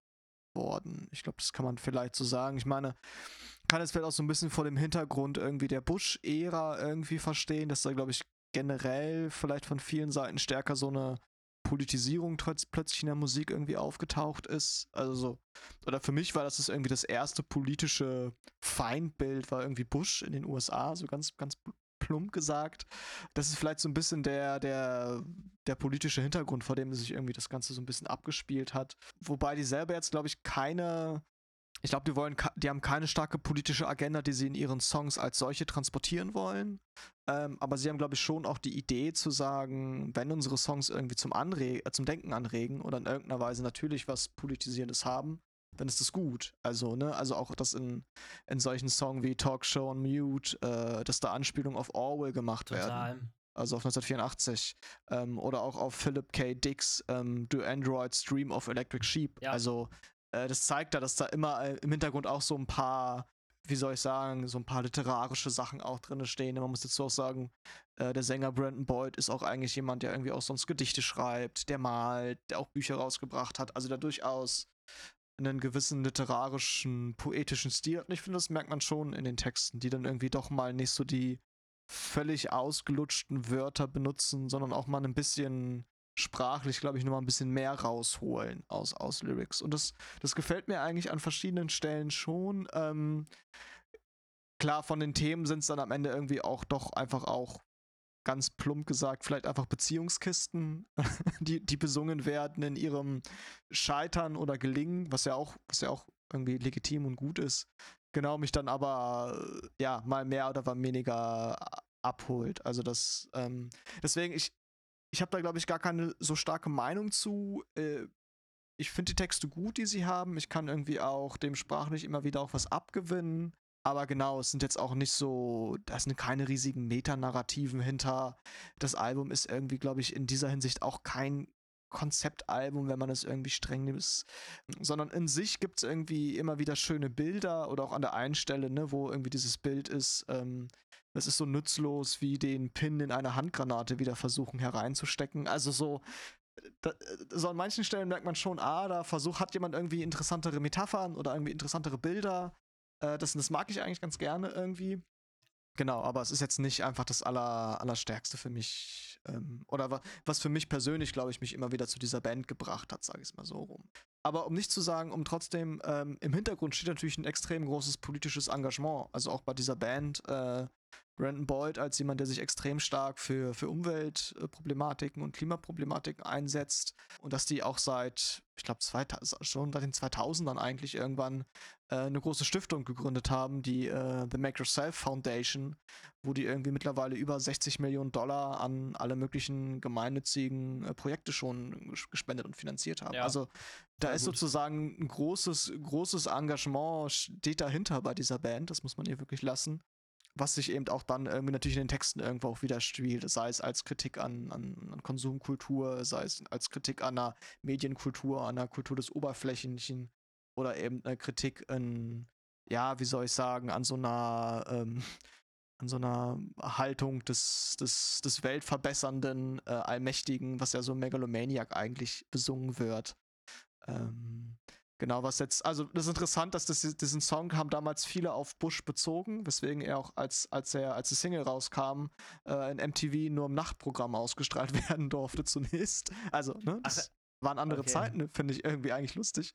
[SPEAKER 2] worden. Ich glaube, das kann man vielleicht so sagen. Ich meine, kann es vielleicht auch so ein bisschen vor dem Hintergrund irgendwie der Bush-Ära irgendwie verstehen, dass da, glaube ich, generell vielleicht von vielen Seiten stärker so eine Politisierung trotz plötzlich in der Musik irgendwie aufgetaucht ist. Also so, oder für mich war das, das irgendwie das erste politische Feindbild, war irgendwie Bush in den USA, so ganz, ganz plump gesagt. Das ist vielleicht so ein bisschen der, der, der politische Hintergrund, vor dem sich irgendwie das Ganze so ein bisschen abgespielt hat. Wobei die selber jetzt, glaube ich, keine ich glaube, die wollen, die haben keine starke politische Agenda, die sie in ihren Songs als solche transportieren wollen. Ähm, aber sie haben, glaube ich, schon auch die Idee zu sagen, wenn unsere Songs irgendwie zum, Anre äh, zum Denken anregen oder in irgendeiner Weise natürlich was Politisierendes haben, dann ist das gut. Also, ne, also auch das in, in solchen Songs wie Talkshow on Mute, äh, dass da Anspielungen auf Orwell gemacht Total. werden. Also auf 1984. Ähm, oder auch auf Philip K. Dicks ähm, Do Androids Dream of Electric Sheep. Ja. Also äh, das zeigt da, dass da immer äh, im Hintergrund auch so ein paar, wie soll ich sagen, so ein paar literarische Sachen auch drin stehen. Man muss dazu auch sagen, äh, der Sänger Brandon Boyd ist auch eigentlich jemand, der irgendwie auch sonst Gedichte schreibt, der malt, der auch Bücher rausgebracht hat. Also da durchaus einen gewissen literarischen, poetischen Stil Und ich finde, das merkt man schon in den Texten, die dann irgendwie doch mal nicht so die völlig ausgelutschten Wörter benutzen, sondern auch mal ein bisschen sprachlich, glaube ich, nochmal ein bisschen mehr rausholen aus, aus Lyrics. Und das, das gefällt mir eigentlich an verschiedenen Stellen schon. Ähm, klar, von den Themen sind es dann am Ende irgendwie auch doch einfach auch ganz plump gesagt, vielleicht einfach Beziehungskisten, die, die besungen werden in ihrem Scheitern oder Gelingen, was ja auch, was ja auch irgendwie legitim und gut ist. genau mich dann aber ja mal mehr oder weniger abholt. Also das, ähm, deswegen, ich, ich habe da, glaube ich, gar keine so starke Meinung zu. Äh, ich finde die Texte gut, die sie haben. Ich kann irgendwie auch dem sprachlich immer wieder auch was abgewinnen. Aber genau, es sind jetzt auch nicht so, da sind keine riesigen Metanarrativen hinter. Das Album ist irgendwie, glaube ich, in dieser Hinsicht auch kein Konzeptalbum, wenn man es irgendwie streng nimmt, sondern in sich gibt es irgendwie immer wieder schöne Bilder oder auch an der einen Stelle, ne, wo irgendwie dieses Bild ist, ähm, das ist so nutzlos wie den Pin in eine Handgranate wieder versuchen hereinzustecken. Also so, da, so an manchen Stellen merkt man schon, ah, da versucht, hat jemand irgendwie interessantere Metaphern oder irgendwie interessantere Bilder. Äh, das, das mag ich eigentlich ganz gerne irgendwie. Genau, aber es ist jetzt nicht einfach das aller, Allerstärkste für mich. Ähm, oder wa was für mich persönlich, glaube ich, mich immer wieder zu dieser Band gebracht hat, sage ich es mal so rum. Aber um nicht zu sagen, um trotzdem, ähm, im Hintergrund steht natürlich ein extrem großes politisches Engagement. Also auch bei dieser Band. Äh, Brandon Boyd als jemand, der sich extrem stark für, für Umweltproblematiken und Klimaproblematiken einsetzt und dass die auch seit, ich glaube, schon seit den 2000ern eigentlich irgendwann äh, eine große Stiftung gegründet haben, die äh, The Make Yourself Foundation, wo die irgendwie mittlerweile über 60 Millionen Dollar an alle möglichen gemeinnützigen äh, Projekte schon gespendet und finanziert haben. Ja. Also da ist gut. sozusagen ein großes, großes Engagement steht dahinter bei dieser Band, das muss man ihr wirklich lassen was sich eben auch dann irgendwie natürlich in den Texten irgendwo auch widerspiegelt, sei es als Kritik an, an, an, Konsumkultur, sei es als Kritik an einer Medienkultur, an einer Kultur des Oberflächlichen oder eben eine Kritik an, ja, wie soll ich sagen, an so einer, ähm, an so einer Haltung des, des, des Weltverbessernden, äh, Allmächtigen, was ja so Megalomaniac eigentlich besungen wird. Ähm, Genau, was jetzt, also das ist interessant, dass das, diesen Song haben damals viele auf Bush bezogen, weswegen er auch als, als er, als die Single rauskam, äh, in MTV nur im Nachtprogramm ausgestrahlt werden durfte zunächst. Also, ne? Das Ach, waren andere okay. Zeiten, finde ich irgendwie eigentlich lustig.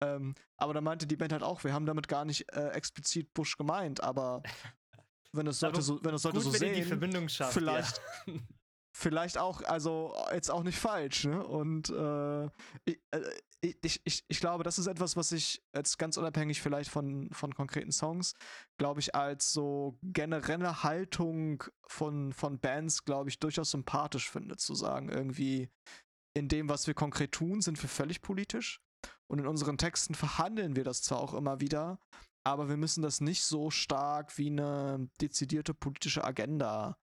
[SPEAKER 2] Ähm, aber da meinte die Band halt auch, wir haben damit gar nicht äh, explizit Bush gemeint, aber wenn es sollte so, wenn es sollte gut, so sehen, vielleicht, ja. vielleicht auch, also jetzt auch nicht falsch, ne? Und äh, ich, äh, ich, ich, glaube, das ist etwas, was ich jetzt ganz unabhängig vielleicht von, von konkreten Songs, glaube ich, als so generelle Haltung von, von Bands, glaube ich, durchaus sympathisch finde, zu sagen, irgendwie, in dem, was wir konkret tun, sind wir völlig politisch. Und in unseren Texten verhandeln wir das zwar auch immer wieder, aber wir müssen das nicht so stark wie eine dezidierte politische Agenda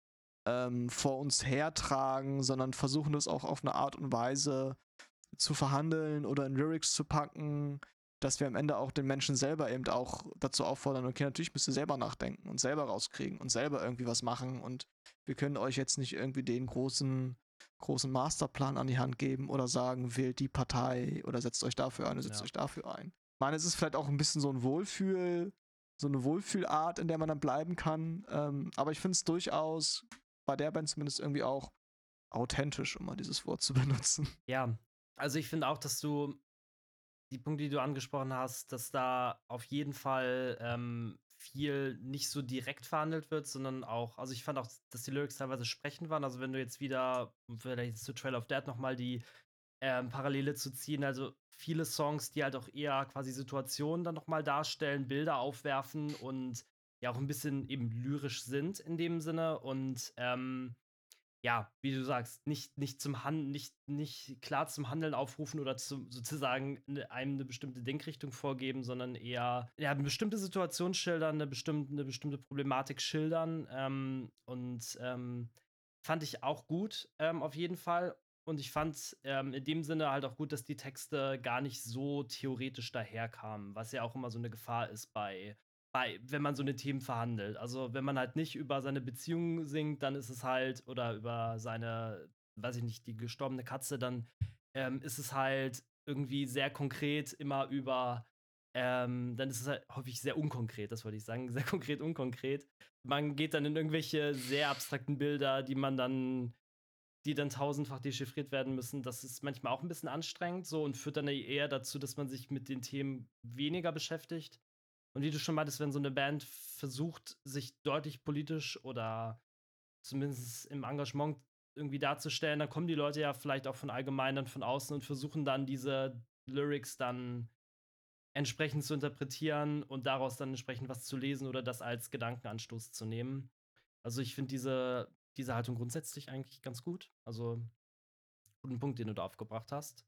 [SPEAKER 2] ähm, vor uns hertragen, sondern versuchen das auch auf eine Art und Weise zu verhandeln oder in Lyrics zu packen, dass wir am Ende auch den Menschen selber eben auch dazu auffordern, okay, natürlich müsst ihr selber nachdenken und selber rauskriegen und selber irgendwie was machen und wir können euch jetzt nicht irgendwie den großen großen Masterplan an die Hand geben oder sagen, wählt die Partei oder setzt euch dafür ein oder setzt ja. euch dafür ein. Ich meine, es ist vielleicht auch ein bisschen so ein Wohlfühl, so eine Wohlfühlart, in der man dann bleiben kann. Ähm, aber ich finde es durchaus bei der Band zumindest irgendwie auch authentisch, um mal dieses Wort zu benutzen.
[SPEAKER 1] Ja, also ich finde auch, dass du die Punkte, die du angesprochen hast, dass da auf jeden Fall ähm, viel nicht so direkt verhandelt wird, sondern auch, also ich fand auch, dass die Lyrics teilweise sprechend waren. Also wenn du jetzt wieder, vielleicht zu Trail of Dead nochmal die ähm, Parallele zu ziehen, also viele Songs, die halt auch eher quasi Situationen dann nochmal darstellen, Bilder aufwerfen und ja auch ein bisschen eben lyrisch sind in dem Sinne und ähm, ja, wie du sagst, nicht, nicht zum Han nicht, nicht klar zum Handeln aufrufen oder zu, sozusagen einem eine bestimmte Denkrichtung vorgeben, sondern eher ja, eine bestimmte Situation schildern, eine bestimmte, eine bestimmte Problematik schildern. Ähm, und ähm, fand ich auch gut, ähm, auf jeden Fall. Und ich fand ähm, in dem Sinne halt auch gut, dass die Texte gar nicht so theoretisch daherkamen, was ja auch immer so eine Gefahr ist bei bei, wenn man so eine Themen verhandelt. Also wenn man halt nicht über seine Beziehung singt, dann ist es halt, oder über seine, weiß ich nicht, die gestorbene Katze, dann ähm, ist es halt irgendwie sehr konkret immer über, ähm, dann ist es halt häufig sehr unkonkret, das wollte ich sagen, sehr konkret, unkonkret. Man geht dann in irgendwelche sehr abstrakten Bilder, die man dann, die dann tausendfach dechiffriert werden müssen. Das ist manchmal auch ein bisschen anstrengend so und führt dann eher dazu, dass man sich mit den Themen weniger beschäftigt. Und wie du schon meintest, wenn so eine Band versucht, sich deutlich politisch oder zumindest im Engagement irgendwie darzustellen, dann kommen die Leute ja vielleicht auch von allgemein dann von außen und versuchen dann diese Lyrics dann entsprechend zu interpretieren und daraus dann entsprechend was zu lesen oder das als Gedankenanstoß zu nehmen. Also ich finde diese, diese Haltung grundsätzlich eigentlich ganz gut. Also guten Punkt, den du da aufgebracht hast.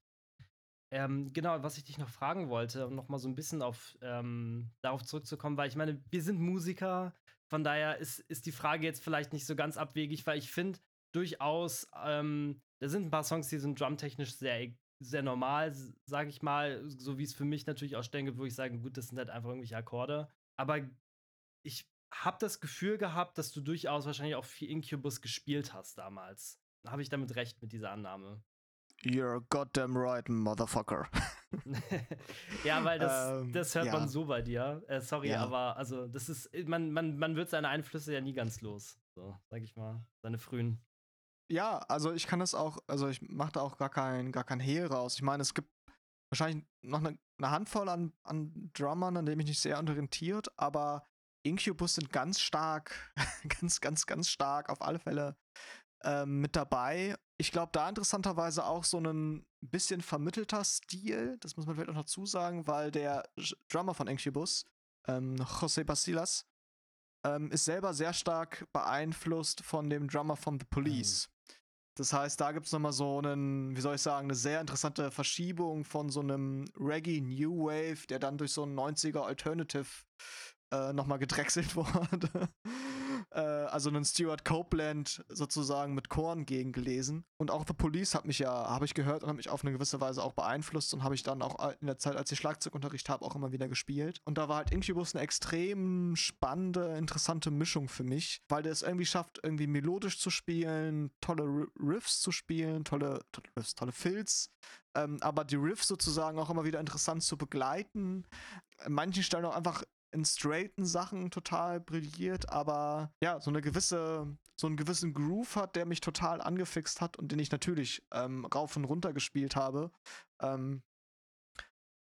[SPEAKER 1] Ähm, genau, was ich dich noch fragen wollte, um noch mal so ein bisschen auf, ähm, darauf zurückzukommen, weil ich meine, wir sind Musiker, von daher ist, ist die Frage jetzt vielleicht nicht so ganz abwegig, weil ich finde durchaus, ähm, da sind ein paar Songs, die sind drumtechnisch sehr, sehr normal, sage ich mal, so wie es für mich natürlich auch stellen gibt, wo ich sage, gut, das sind halt einfach irgendwelche Akkorde. Aber ich habe das Gefühl gehabt, dass du durchaus wahrscheinlich auch viel Incubus gespielt hast damals. Habe ich damit recht mit dieser Annahme?
[SPEAKER 2] You're goddamn right, motherfucker.
[SPEAKER 1] ja, weil das, ähm, das hört ja. man so bei dir. Äh, sorry, ja. aber also das ist, man, man, man wird seine Einflüsse ja nie ganz los. So, sag ich mal. Seine frühen.
[SPEAKER 2] Ja, also ich kann das auch, also ich mache da auch gar kein, gar kein Hehl raus. Ich meine, es gibt wahrscheinlich noch eine, eine Handvoll an, an Drummern, an denen ich mich sehr orientiert, aber Incubus sind ganz stark, ganz, ganz, ganz stark auf alle Fälle ähm, mit dabei. Ich glaube, da interessanterweise auch so ein bisschen vermittelter Stil, das muss man vielleicht auch noch dazu sagen, weil der Drummer von Incubus, ähm, José Basilas, ähm, ist selber sehr stark beeinflusst von dem Drummer von The Police. Mhm. Das heißt, da gibt es nochmal so einen, wie soll ich sagen, eine sehr interessante Verschiebung von so einem Reggae New Wave, der dann durch so einen 90er Alternative äh, nochmal gedrechselt wurde äh, also einen Stuart Copeland sozusagen mit Korn gegen gelesen. Und auch The Police hat mich ja, habe ich gehört und hat mich auf eine gewisse Weise auch beeinflusst und habe ich dann auch in der Zeit, als ich Schlagzeugunterricht habe, auch immer wieder gespielt. Und da war halt Incubus eine extrem spannende, interessante Mischung für mich, weil der es irgendwie schafft, irgendwie melodisch zu spielen, tolle Riffs zu spielen, tolle, tolle Riffs, tolle Fills, ähm, aber die Riffs sozusagen auch immer wieder interessant zu begleiten. An manchen Stellen auch einfach in straighten Sachen total brilliert, aber ja, so eine gewisse, so einen gewissen Groove hat, der mich total angefixt hat und den ich natürlich ähm, rauf und runter gespielt habe. Ähm,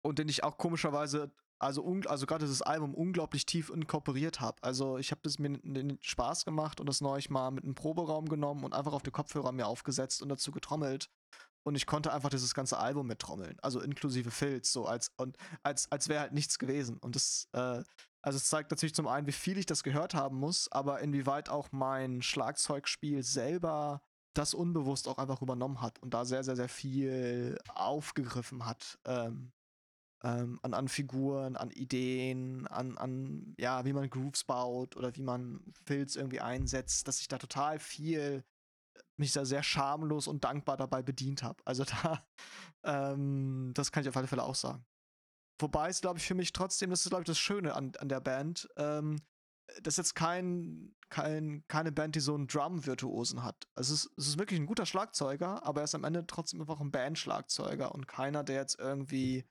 [SPEAKER 2] und den ich auch komischerweise, also, also gerade dieses Album unglaublich tief inkorporiert habe. Also ich habe das mir den Spaß gemacht und das neulich mal mit einem Proberaum genommen und einfach auf die Kopfhörer mir aufgesetzt und dazu getrommelt und ich konnte einfach dieses ganze Album mittrommeln, also inklusive Filz, so als und als als wäre halt nichts gewesen. Und das, äh, also es zeigt natürlich zum einen, wie viel ich das gehört haben muss, aber inwieweit auch mein Schlagzeugspiel selber das unbewusst auch einfach übernommen hat und da sehr, sehr, sehr viel aufgegriffen hat. Ähm, ähm, an, an Figuren, an Ideen, an, an, ja, wie man Grooves baut oder wie man Filz irgendwie einsetzt, dass ich da total viel mich da sehr schamlos und dankbar dabei bedient habe. Also da, ähm, das kann ich auf alle Fälle auch sagen. Wobei es, glaube ich, für mich trotzdem, das ist, glaube ich, das Schöne an, an der Band, ähm, das ist jetzt kein, kein, keine Band, die so einen Drum-Virtuosen hat. Also es ist, es ist wirklich ein guter Schlagzeuger, aber er ist am Ende trotzdem einfach ein Band-Schlagzeuger und keiner, der jetzt irgendwie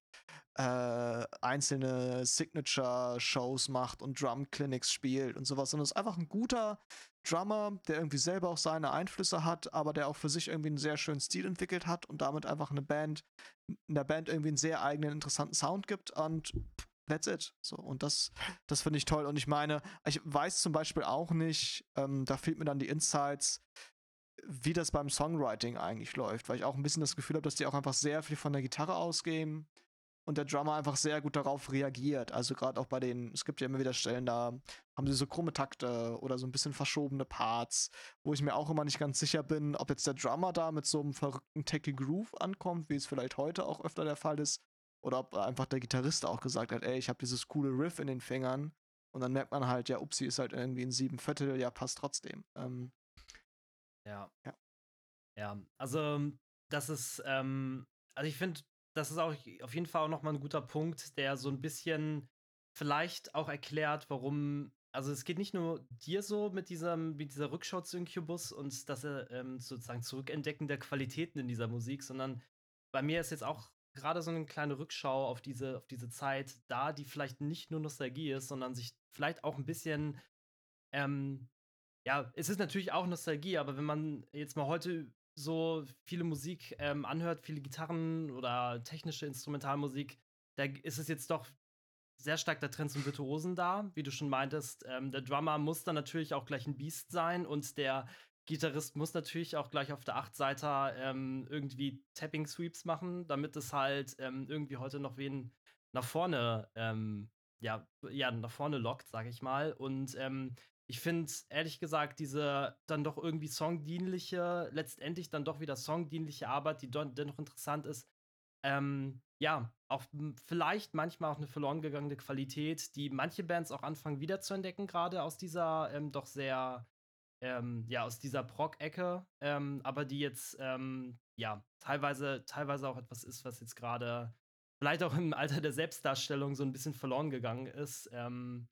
[SPEAKER 2] äh, einzelne Signature-Shows macht und Drum-Clinics spielt und sowas, sondern es ist einfach ein guter Drummer, der irgendwie selber auch seine Einflüsse hat, aber der auch für sich irgendwie einen sehr schönen Stil entwickelt hat und damit einfach eine Band, in der Band irgendwie einen sehr eigenen, interessanten Sound gibt und that's it. So, und das, das finde ich toll. Und ich meine, ich weiß zum Beispiel auch nicht, ähm, da fehlt mir dann die Insights, wie das beim Songwriting eigentlich läuft, weil ich auch ein bisschen das Gefühl habe, dass die auch einfach sehr viel von der Gitarre ausgehen und der Drummer einfach sehr gut darauf reagiert. Also gerade auch bei den, es gibt ja immer wieder Stellen, da haben sie so krumme Takte oder so ein bisschen verschobene Parts, wo ich mir auch immer nicht ganz sicher bin, ob jetzt der Drummer da mit so einem verrückten Techy Groove ankommt, wie es vielleicht heute auch öfter der Fall ist, oder ob einfach der Gitarrist auch gesagt hat, ey, ich habe dieses coole Riff in den Fingern und dann merkt man halt, ja, Upsi ist halt irgendwie ein sieben Viertel, ja, passt trotzdem. Ähm,
[SPEAKER 1] ja. ja. Ja, also das ist, ähm, also ich finde, das ist auch auf jeden Fall auch nochmal ein guter Punkt, der so ein bisschen vielleicht auch erklärt, warum. Also es geht nicht nur dir so mit diesem, mit dieser Rückschau zu Incubus und dass er ähm, sozusagen Zurückentdecken der Qualitäten in dieser Musik, sondern bei mir ist jetzt auch gerade so eine kleine Rückschau auf diese, auf diese Zeit da, die vielleicht nicht nur Nostalgie ist, sondern sich vielleicht auch ein bisschen, ähm, ja, es ist natürlich auch Nostalgie, aber wenn man jetzt mal heute so viele Musik ähm, anhört, viele Gitarren oder technische Instrumentalmusik, da ist es jetzt doch sehr stark der Trend zum Virtuosen da, wie du schon meintest. Ähm, der Drummer muss dann natürlich auch gleich ein Beast sein und der Gitarrist muss natürlich auch gleich auf der Achtseiter ähm, irgendwie Tapping Sweeps machen, damit es halt ähm, irgendwie heute noch wen nach vorne, ähm, ja, ja, nach vorne lockt, sag ich mal. Und ähm, ich finde, ehrlich gesagt, diese dann doch irgendwie songdienliche, letztendlich dann doch wieder songdienliche Arbeit, die dennoch interessant ist, ähm, ja, auch vielleicht manchmal auch eine verloren gegangene Qualität, die manche Bands auch anfangen wiederzuentdecken, gerade aus dieser ähm, doch sehr, ähm, ja, aus dieser Prog-Ecke, ähm, aber die jetzt, ähm, ja, teilweise, teilweise auch etwas ist, was jetzt gerade vielleicht auch im Alter der Selbstdarstellung so ein bisschen verloren gegangen ist. Ähm,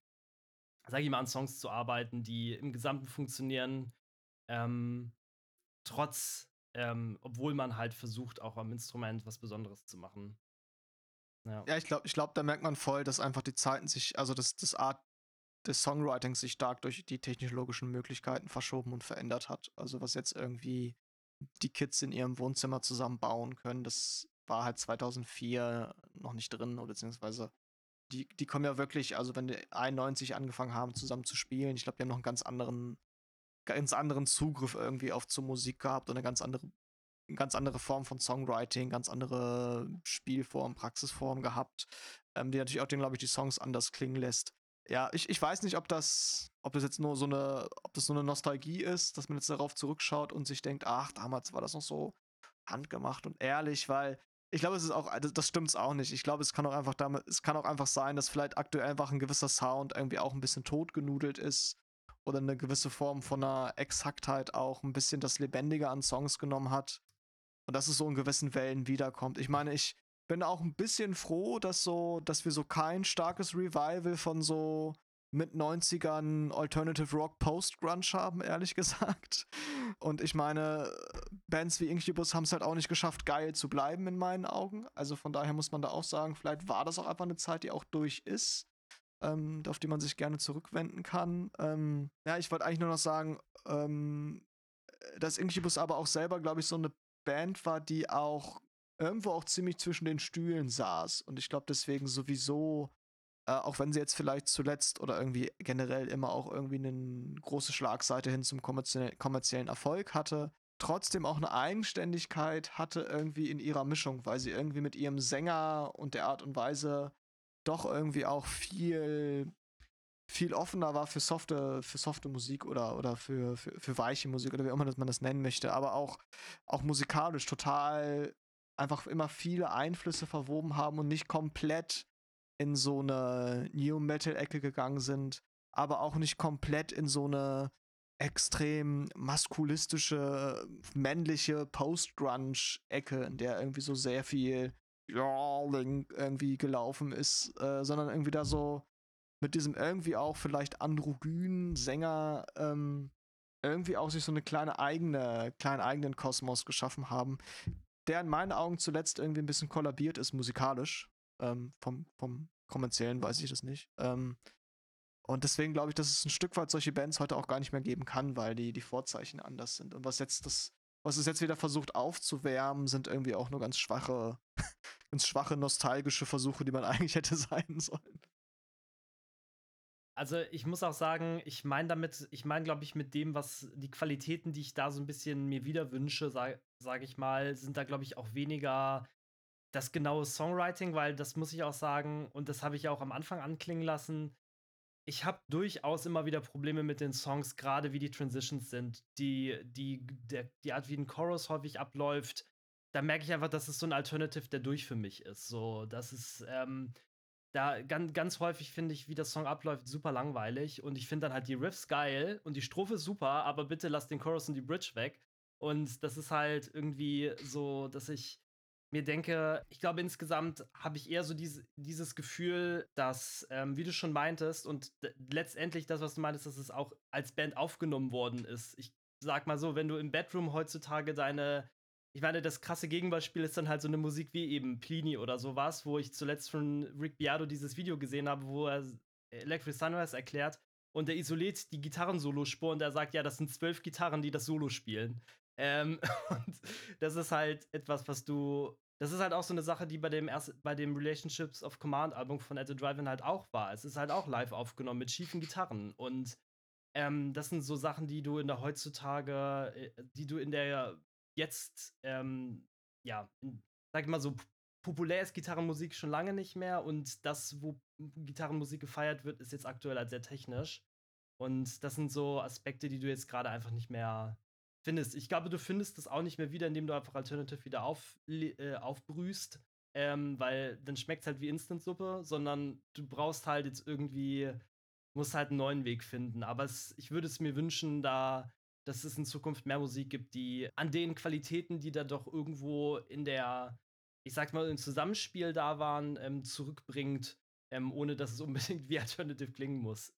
[SPEAKER 1] sag ich mal, an Songs zu arbeiten, die im Gesamten funktionieren, ähm, trotz, ähm, obwohl man halt versucht, auch am Instrument was Besonderes zu machen.
[SPEAKER 2] Ja, ja ich glaube, ich glaub, da merkt man voll, dass einfach die Zeiten sich, also das, das Art des Songwritings sich stark durch die technologischen Möglichkeiten verschoben und verändert hat. Also was jetzt irgendwie die Kids in ihrem Wohnzimmer zusammenbauen können, das war halt 2004 noch nicht drin, beziehungsweise die, die kommen ja wirklich, also wenn die 91 angefangen haben, zusammen zu spielen, ich glaube, die haben noch einen ganz anderen, ganz anderen Zugriff irgendwie auf zur Musik gehabt und eine ganz andere, eine ganz andere Form von Songwriting, ganz andere Spielform, Praxisform gehabt, ähm, die natürlich auch den, glaube ich, die Songs anders klingen lässt. Ja, ich, ich weiß nicht, ob das, ob das jetzt nur so eine, ob das so eine Nostalgie ist, dass man jetzt darauf zurückschaut und sich denkt, ach, damals war das noch so handgemacht und ehrlich, weil ich glaube, es ist auch, das stimmt auch nicht. Ich glaube, es kann auch einfach damit, es kann auch einfach sein, dass vielleicht aktuell einfach ein gewisser Sound irgendwie auch ein bisschen totgenudelt ist oder eine gewisse Form von einer Exaktheit auch ein bisschen das Lebendige an Songs genommen hat und dass es so in gewissen Wellen wiederkommt. Ich meine, ich bin auch ein bisschen froh, dass so, dass wir so kein starkes Revival von so mit 90ern Alternative Rock Post-Grunge haben, ehrlich gesagt. Und ich meine, Bands wie Incubus haben es halt auch nicht geschafft, geil zu bleiben in meinen Augen. Also von daher muss man da auch sagen, vielleicht war das auch einfach eine Zeit, die auch durch ist, ähm, auf die man sich gerne zurückwenden kann. Ähm, ja, ich wollte eigentlich nur noch sagen, ähm, dass Incubus aber auch selber, glaube ich, so eine Band war, die auch irgendwo auch ziemlich zwischen den Stühlen saß. Und ich glaube deswegen sowieso äh, auch wenn sie jetzt vielleicht zuletzt oder irgendwie generell immer auch irgendwie eine große Schlagseite hin zum kommerzie kommerziellen Erfolg hatte, trotzdem auch eine Eigenständigkeit hatte irgendwie in ihrer Mischung, weil sie irgendwie mit ihrem Sänger und der Art und Weise doch irgendwie auch viel viel offener war für softe, für softe Musik oder, oder für, für, für weiche Musik oder wie immer man das nennen möchte, aber auch, auch musikalisch total einfach immer viele Einflüsse verwoben haben und nicht komplett in so eine New Metal-Ecke gegangen sind, aber auch nicht komplett in so eine extrem maskulistische, männliche Post-Grunge-Ecke, in der irgendwie so sehr viel irgendwie gelaufen ist, äh, sondern irgendwie da so mit diesem irgendwie auch vielleicht androgynen Sänger ähm, irgendwie auch sich so eine kleine eigene, kleinen eigenen Kosmos geschaffen haben, der in meinen Augen zuletzt irgendwie ein bisschen kollabiert ist musikalisch. Ähm, vom, vom kommerziellen weiß ich das nicht. Ähm, und deswegen glaube ich, dass es ein Stück weit solche Bands heute auch gar nicht mehr geben kann, weil die, die Vorzeichen anders sind. Und was jetzt das, was es jetzt wieder versucht aufzuwärmen, sind irgendwie auch nur ganz schwache, ganz schwache nostalgische Versuche, die man eigentlich hätte sein sollen.
[SPEAKER 1] Also ich muss auch sagen, ich meine damit, ich meine, glaube ich, mit dem, was die Qualitäten, die ich da so ein bisschen mir wieder wünsche, sage sag ich mal, sind da, glaube ich, auch weniger das genaue Songwriting, weil das muss ich auch sagen, und das habe ich auch am Anfang anklingen lassen. Ich habe durchaus immer wieder Probleme mit den Songs, gerade wie die Transitions sind, die, die, der, die Art, wie ein Chorus häufig abläuft. Da merke ich einfach, dass es so ein Alternative, der durch für mich ist. So, das ist, ähm, da ganz, ganz häufig finde ich, wie das Song abläuft, super langweilig. Und ich finde dann halt die Riffs geil und die Strophe super, aber bitte lass den Chorus und die Bridge weg. Und das ist halt irgendwie so, dass ich mir denke, ich glaube, insgesamt habe ich eher so diese, dieses Gefühl, dass, ähm, wie du schon meintest, und letztendlich das, was du meintest, dass es auch als Band aufgenommen worden ist. Ich sag mal so, wenn du im Bedroom heutzutage deine, ich meine, das krasse Gegenbeispiel ist dann halt so eine Musik wie eben Plini oder sowas, wo ich zuletzt von Rick Beato dieses Video gesehen habe, wo er Electric Sunrise erklärt und er isoliert die Gitarren-Solospur und er sagt, ja, das sind zwölf Gitarren, die das Solo spielen. Ähm, und das ist halt etwas, was du. Das ist halt auch so eine Sache, die bei dem, erst, bei dem Relationships of Command Album von At the Drive-In halt auch war. Es ist halt auch live aufgenommen mit schiefen Gitarren. Und ähm, das sind so Sachen, die du in der heutzutage, äh, die du in der jetzt, ähm, ja, sag ich mal so populär ist Gitarrenmusik schon lange nicht mehr und das, wo Gitarrenmusik gefeiert wird, ist jetzt aktuell halt sehr technisch. Und das sind so Aspekte, die du jetzt gerade einfach nicht mehr findest. Ich glaube, du findest das auch nicht mehr wieder, indem du einfach Alternative wieder auf, äh, aufbrühst, ähm, weil dann schmeckt es halt wie Instant-Suppe, sondern du brauchst halt jetzt irgendwie, musst halt einen neuen Weg finden. Aber es, ich würde es mir wünschen, da, dass es in Zukunft mehr Musik gibt, die an den Qualitäten, die da doch irgendwo in der, ich sag mal, im Zusammenspiel da waren, ähm, zurückbringt, ähm, ohne dass es unbedingt wie Alternative klingen muss.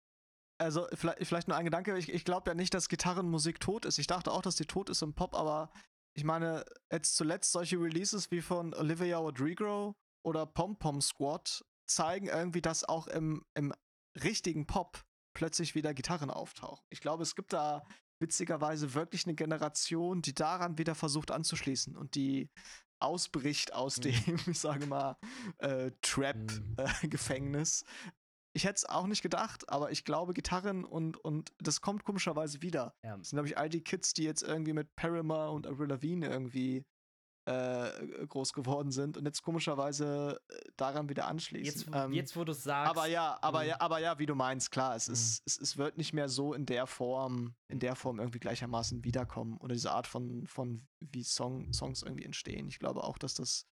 [SPEAKER 2] Also, vielleicht, vielleicht nur ein Gedanke. Ich, ich glaube ja nicht, dass Gitarrenmusik tot ist. Ich dachte auch, dass die tot ist im Pop, aber ich meine, jetzt zuletzt solche Releases wie von Olivia Rodrigo oder Pom Pom Squad zeigen irgendwie, dass auch im, im richtigen Pop plötzlich wieder Gitarren auftauchen. Ich glaube, es gibt da witzigerweise wirklich eine Generation, die daran wieder versucht anzuschließen und die ausbricht aus mhm. dem, ich sage mal, äh, Trap-Gefängnis mhm. äh, ich hätte es auch nicht gedacht, aber ich glaube, Gitarren und, und das kommt komischerweise wieder. Ja. Das sind, glaube ich, all die Kids, die jetzt irgendwie mit Paramore und Avril Lavigne irgendwie äh, groß geworden sind und jetzt komischerweise äh, daran wieder anschließen.
[SPEAKER 1] Jetzt, ähm, jetzt wo du es sagst.
[SPEAKER 2] Aber ja, aber mhm. ja, aber ja, wie du meinst, klar, es, mhm. ist, es, es wird nicht mehr so in der Form, in der Form irgendwie gleichermaßen wiederkommen oder diese Art von, von wie Song, Songs irgendwie entstehen. Ich glaube auch, dass das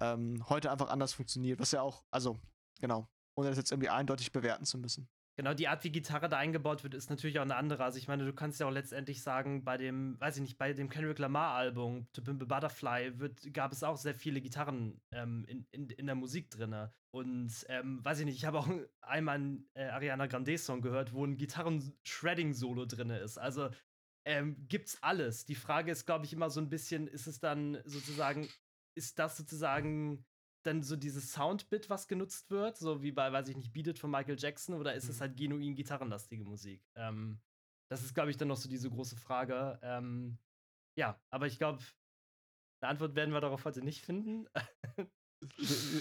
[SPEAKER 2] ähm, heute einfach anders funktioniert, was ja auch, also genau, ohne das jetzt irgendwie eindeutig bewerten zu müssen.
[SPEAKER 1] Genau, die Art, wie Gitarre da eingebaut wird, ist natürlich auch eine andere. Also ich meine, du kannst ja auch letztendlich sagen, bei dem, weiß ich nicht, bei dem Kendrick Lamar-Album, To Pimp a Butterfly, wird, gab es auch sehr viele Gitarren ähm, in, in, in der Musik drin. Und ähm, weiß ich nicht, ich habe auch einmal einen äh, Ariana Grande-Song gehört, wo ein Gitarren-Shredding-Solo drin ist. Also ähm, gibt's alles. Die Frage ist, glaube ich, immer so ein bisschen, ist es dann sozusagen, ist das sozusagen dann so dieses Soundbit, was genutzt wird, so wie bei, weiß ich nicht, Beat It von Michael Jackson, oder ist mhm. es halt genuin gitarrenlastige Musik? Ähm, das ist, glaube ich, dann noch so diese große Frage. Ähm, ja, aber ich glaube, eine Antwort werden wir darauf heute nicht finden.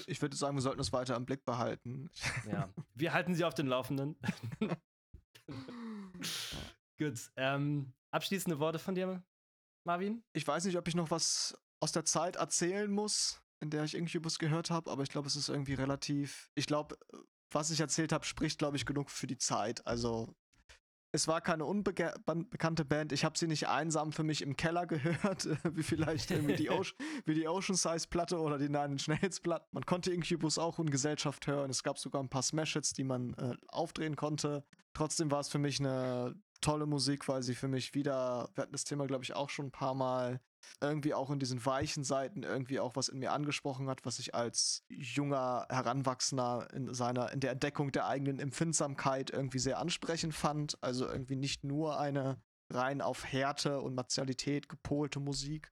[SPEAKER 2] ich, würde sagen, wir sollten es weiter im Blick behalten.
[SPEAKER 1] Ja, wir halten sie auf den Laufenden. Gut. Ähm, abschließende Worte von dir, Marvin?
[SPEAKER 2] Ich weiß nicht, ob ich noch was aus der Zeit erzählen muss in der ich Incubus gehört habe, aber ich glaube, es ist irgendwie relativ. Ich glaube, was ich erzählt habe, spricht, glaube ich, genug für die Zeit. Also, es war keine unbekannte Band. Ich habe sie nicht einsam für mich im Keller gehört, wie vielleicht irgendwie die, Ocean, wie die Ocean Size Platte oder die Nine Inch Nails Platte. Man konnte Incubus auch in Gesellschaft hören. Es gab sogar ein paar Smash-Hits, die man äh, aufdrehen konnte. Trotzdem war es für mich eine tolle Musik, weil sie für mich wieder, wir hatten das Thema, glaube ich, auch schon ein paar Mal, irgendwie auch in diesen weichen Seiten irgendwie auch was in mir angesprochen hat, was ich als junger Heranwachsender in seiner, in der Entdeckung der eigenen Empfindsamkeit irgendwie sehr ansprechend fand. Also irgendwie nicht nur eine rein auf Härte und Martialität gepolte Musik.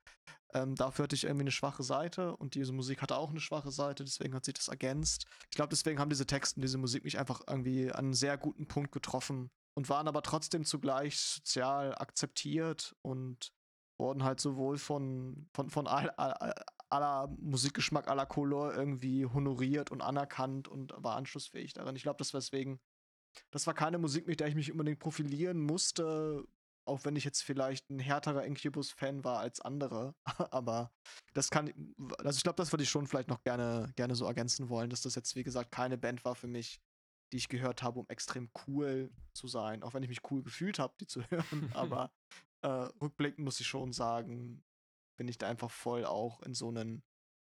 [SPEAKER 2] Ähm, dafür hatte ich irgendwie eine schwache Seite und diese Musik hatte auch eine schwache Seite, deswegen hat sich das ergänzt. Ich glaube, deswegen haben diese Texte und diese Musik mich einfach irgendwie an einen sehr guten Punkt getroffen und waren aber trotzdem zugleich sozial akzeptiert und wurden halt sowohl von, von, von all, all, aller Musikgeschmack, aller Couleur irgendwie honoriert und anerkannt und war anschlussfähig darin. Ich glaube, das war deswegen, das war keine Musik, mit der ich mich unbedingt profilieren musste, auch wenn ich jetzt vielleicht ein härterer Incubus-Fan war als andere. Aber das kann, also ich glaube, das würde ich schon vielleicht noch gerne, gerne so ergänzen wollen, dass das jetzt, wie gesagt, keine Band war für mich, die ich gehört habe, um extrem cool zu sein. Auch wenn ich mich cool gefühlt habe, die zu hören. Aber äh, rückblickend muss ich schon sagen, bin ich da einfach voll auch in so einen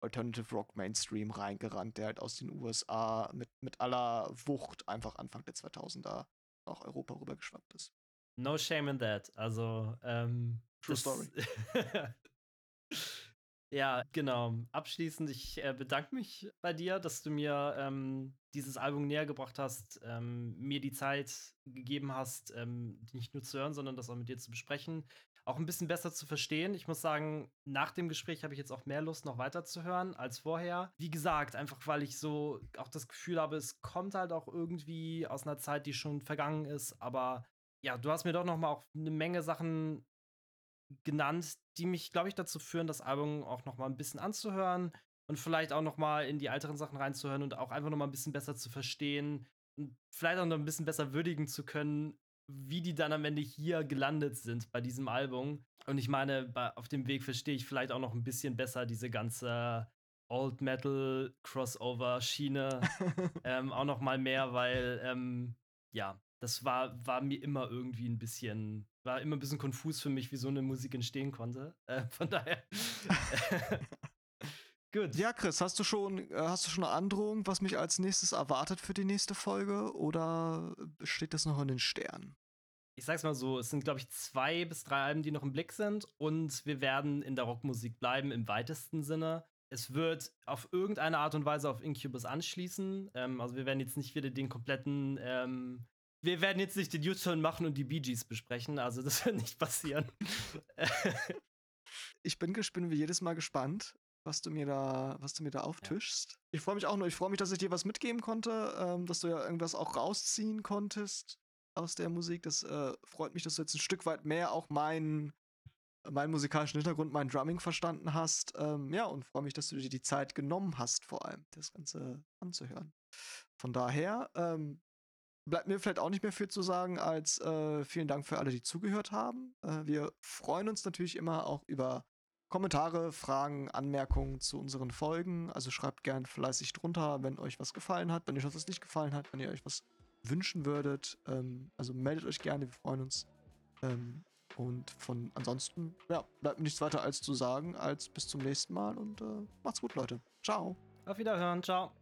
[SPEAKER 2] Alternative Rock Mainstream reingerannt, der halt aus den USA mit, mit aller Wucht einfach Anfang der 2000er nach Europa rübergeschwappt ist.
[SPEAKER 1] No shame in that. Also, ähm,
[SPEAKER 2] True Story.
[SPEAKER 1] ja, genau. Abschließend, ich äh, bedanke mich bei dir, dass du mir ähm, dieses Album näher gebracht hast, ähm, mir die Zeit gegeben hast, ähm, nicht nur zu hören, sondern das auch mit dir zu besprechen, auch ein bisschen besser zu verstehen. Ich muss sagen, nach dem Gespräch habe ich jetzt auch mehr Lust, noch weiter zu hören als vorher. Wie gesagt, einfach weil ich so auch das Gefühl habe, es kommt halt auch irgendwie aus einer Zeit, die schon vergangen ist. Aber ja, du hast mir doch noch mal auch eine Menge Sachen genannt, die mich, glaube ich, dazu führen, das Album auch noch mal ein bisschen anzuhören und vielleicht auch noch mal in die älteren Sachen reinzuhören und auch einfach noch mal ein bisschen besser zu verstehen und vielleicht auch noch ein bisschen besser würdigen zu können, wie die dann am Ende hier gelandet sind bei diesem Album. Und ich meine, bei, auf dem Weg verstehe ich vielleicht auch noch ein bisschen besser diese ganze Old Metal Crossover Schiene ähm, auch noch mal mehr, weil ähm, ja, das war, war mir immer irgendwie ein bisschen, war immer ein bisschen konfus für mich, wie so eine Musik entstehen konnte. Äh, von daher.
[SPEAKER 2] Gut. Ja, Chris, hast du schon, äh, hast du schon eine Androhung, was mich als nächstes erwartet für die nächste Folge? Oder steht das noch in den Sternen?
[SPEAKER 1] Ich sag's mal so, es sind, glaube ich, zwei bis drei Alben, die noch im Blick sind. Und wir werden in der Rockmusik bleiben, im weitesten Sinne. Es wird auf irgendeine Art und Weise auf Incubus anschließen. Ähm, also wir werden jetzt nicht wieder den kompletten ähm, wir werden jetzt nicht den U-Turn machen und die Bee Gees besprechen, also das wird nicht passieren.
[SPEAKER 2] ich bin, bin wie jedes Mal gespannt, was du mir da, was du mir da auftischst. Ja. Ich freue mich auch nur, ich freue mich, dass ich dir was mitgeben konnte, ähm, dass du ja irgendwas auch rausziehen konntest aus der Musik. Das äh, freut mich, dass du jetzt ein Stück weit mehr auch meinen meinen musikalischen Hintergrund, mein Drumming verstanden hast. Ähm, ja, und freue mich, dass du dir die Zeit genommen hast, vor allem das Ganze anzuhören. Von daher, ähm, bleibt mir vielleicht auch nicht mehr viel zu sagen, als äh, vielen Dank für alle, die zugehört haben. Äh, wir freuen uns natürlich immer auch über Kommentare, Fragen, Anmerkungen zu unseren Folgen. Also schreibt gern fleißig drunter, wenn euch was gefallen hat, wenn euch was nicht gefallen hat, wenn ihr euch was wünschen würdet. Ähm, also meldet euch gerne, wir freuen uns. Ähm, und von ansonsten, ja, bleibt mir nichts weiter als zu sagen, als bis zum nächsten Mal und äh, macht's gut, Leute. Ciao.
[SPEAKER 1] Auf Wiederhören, ciao.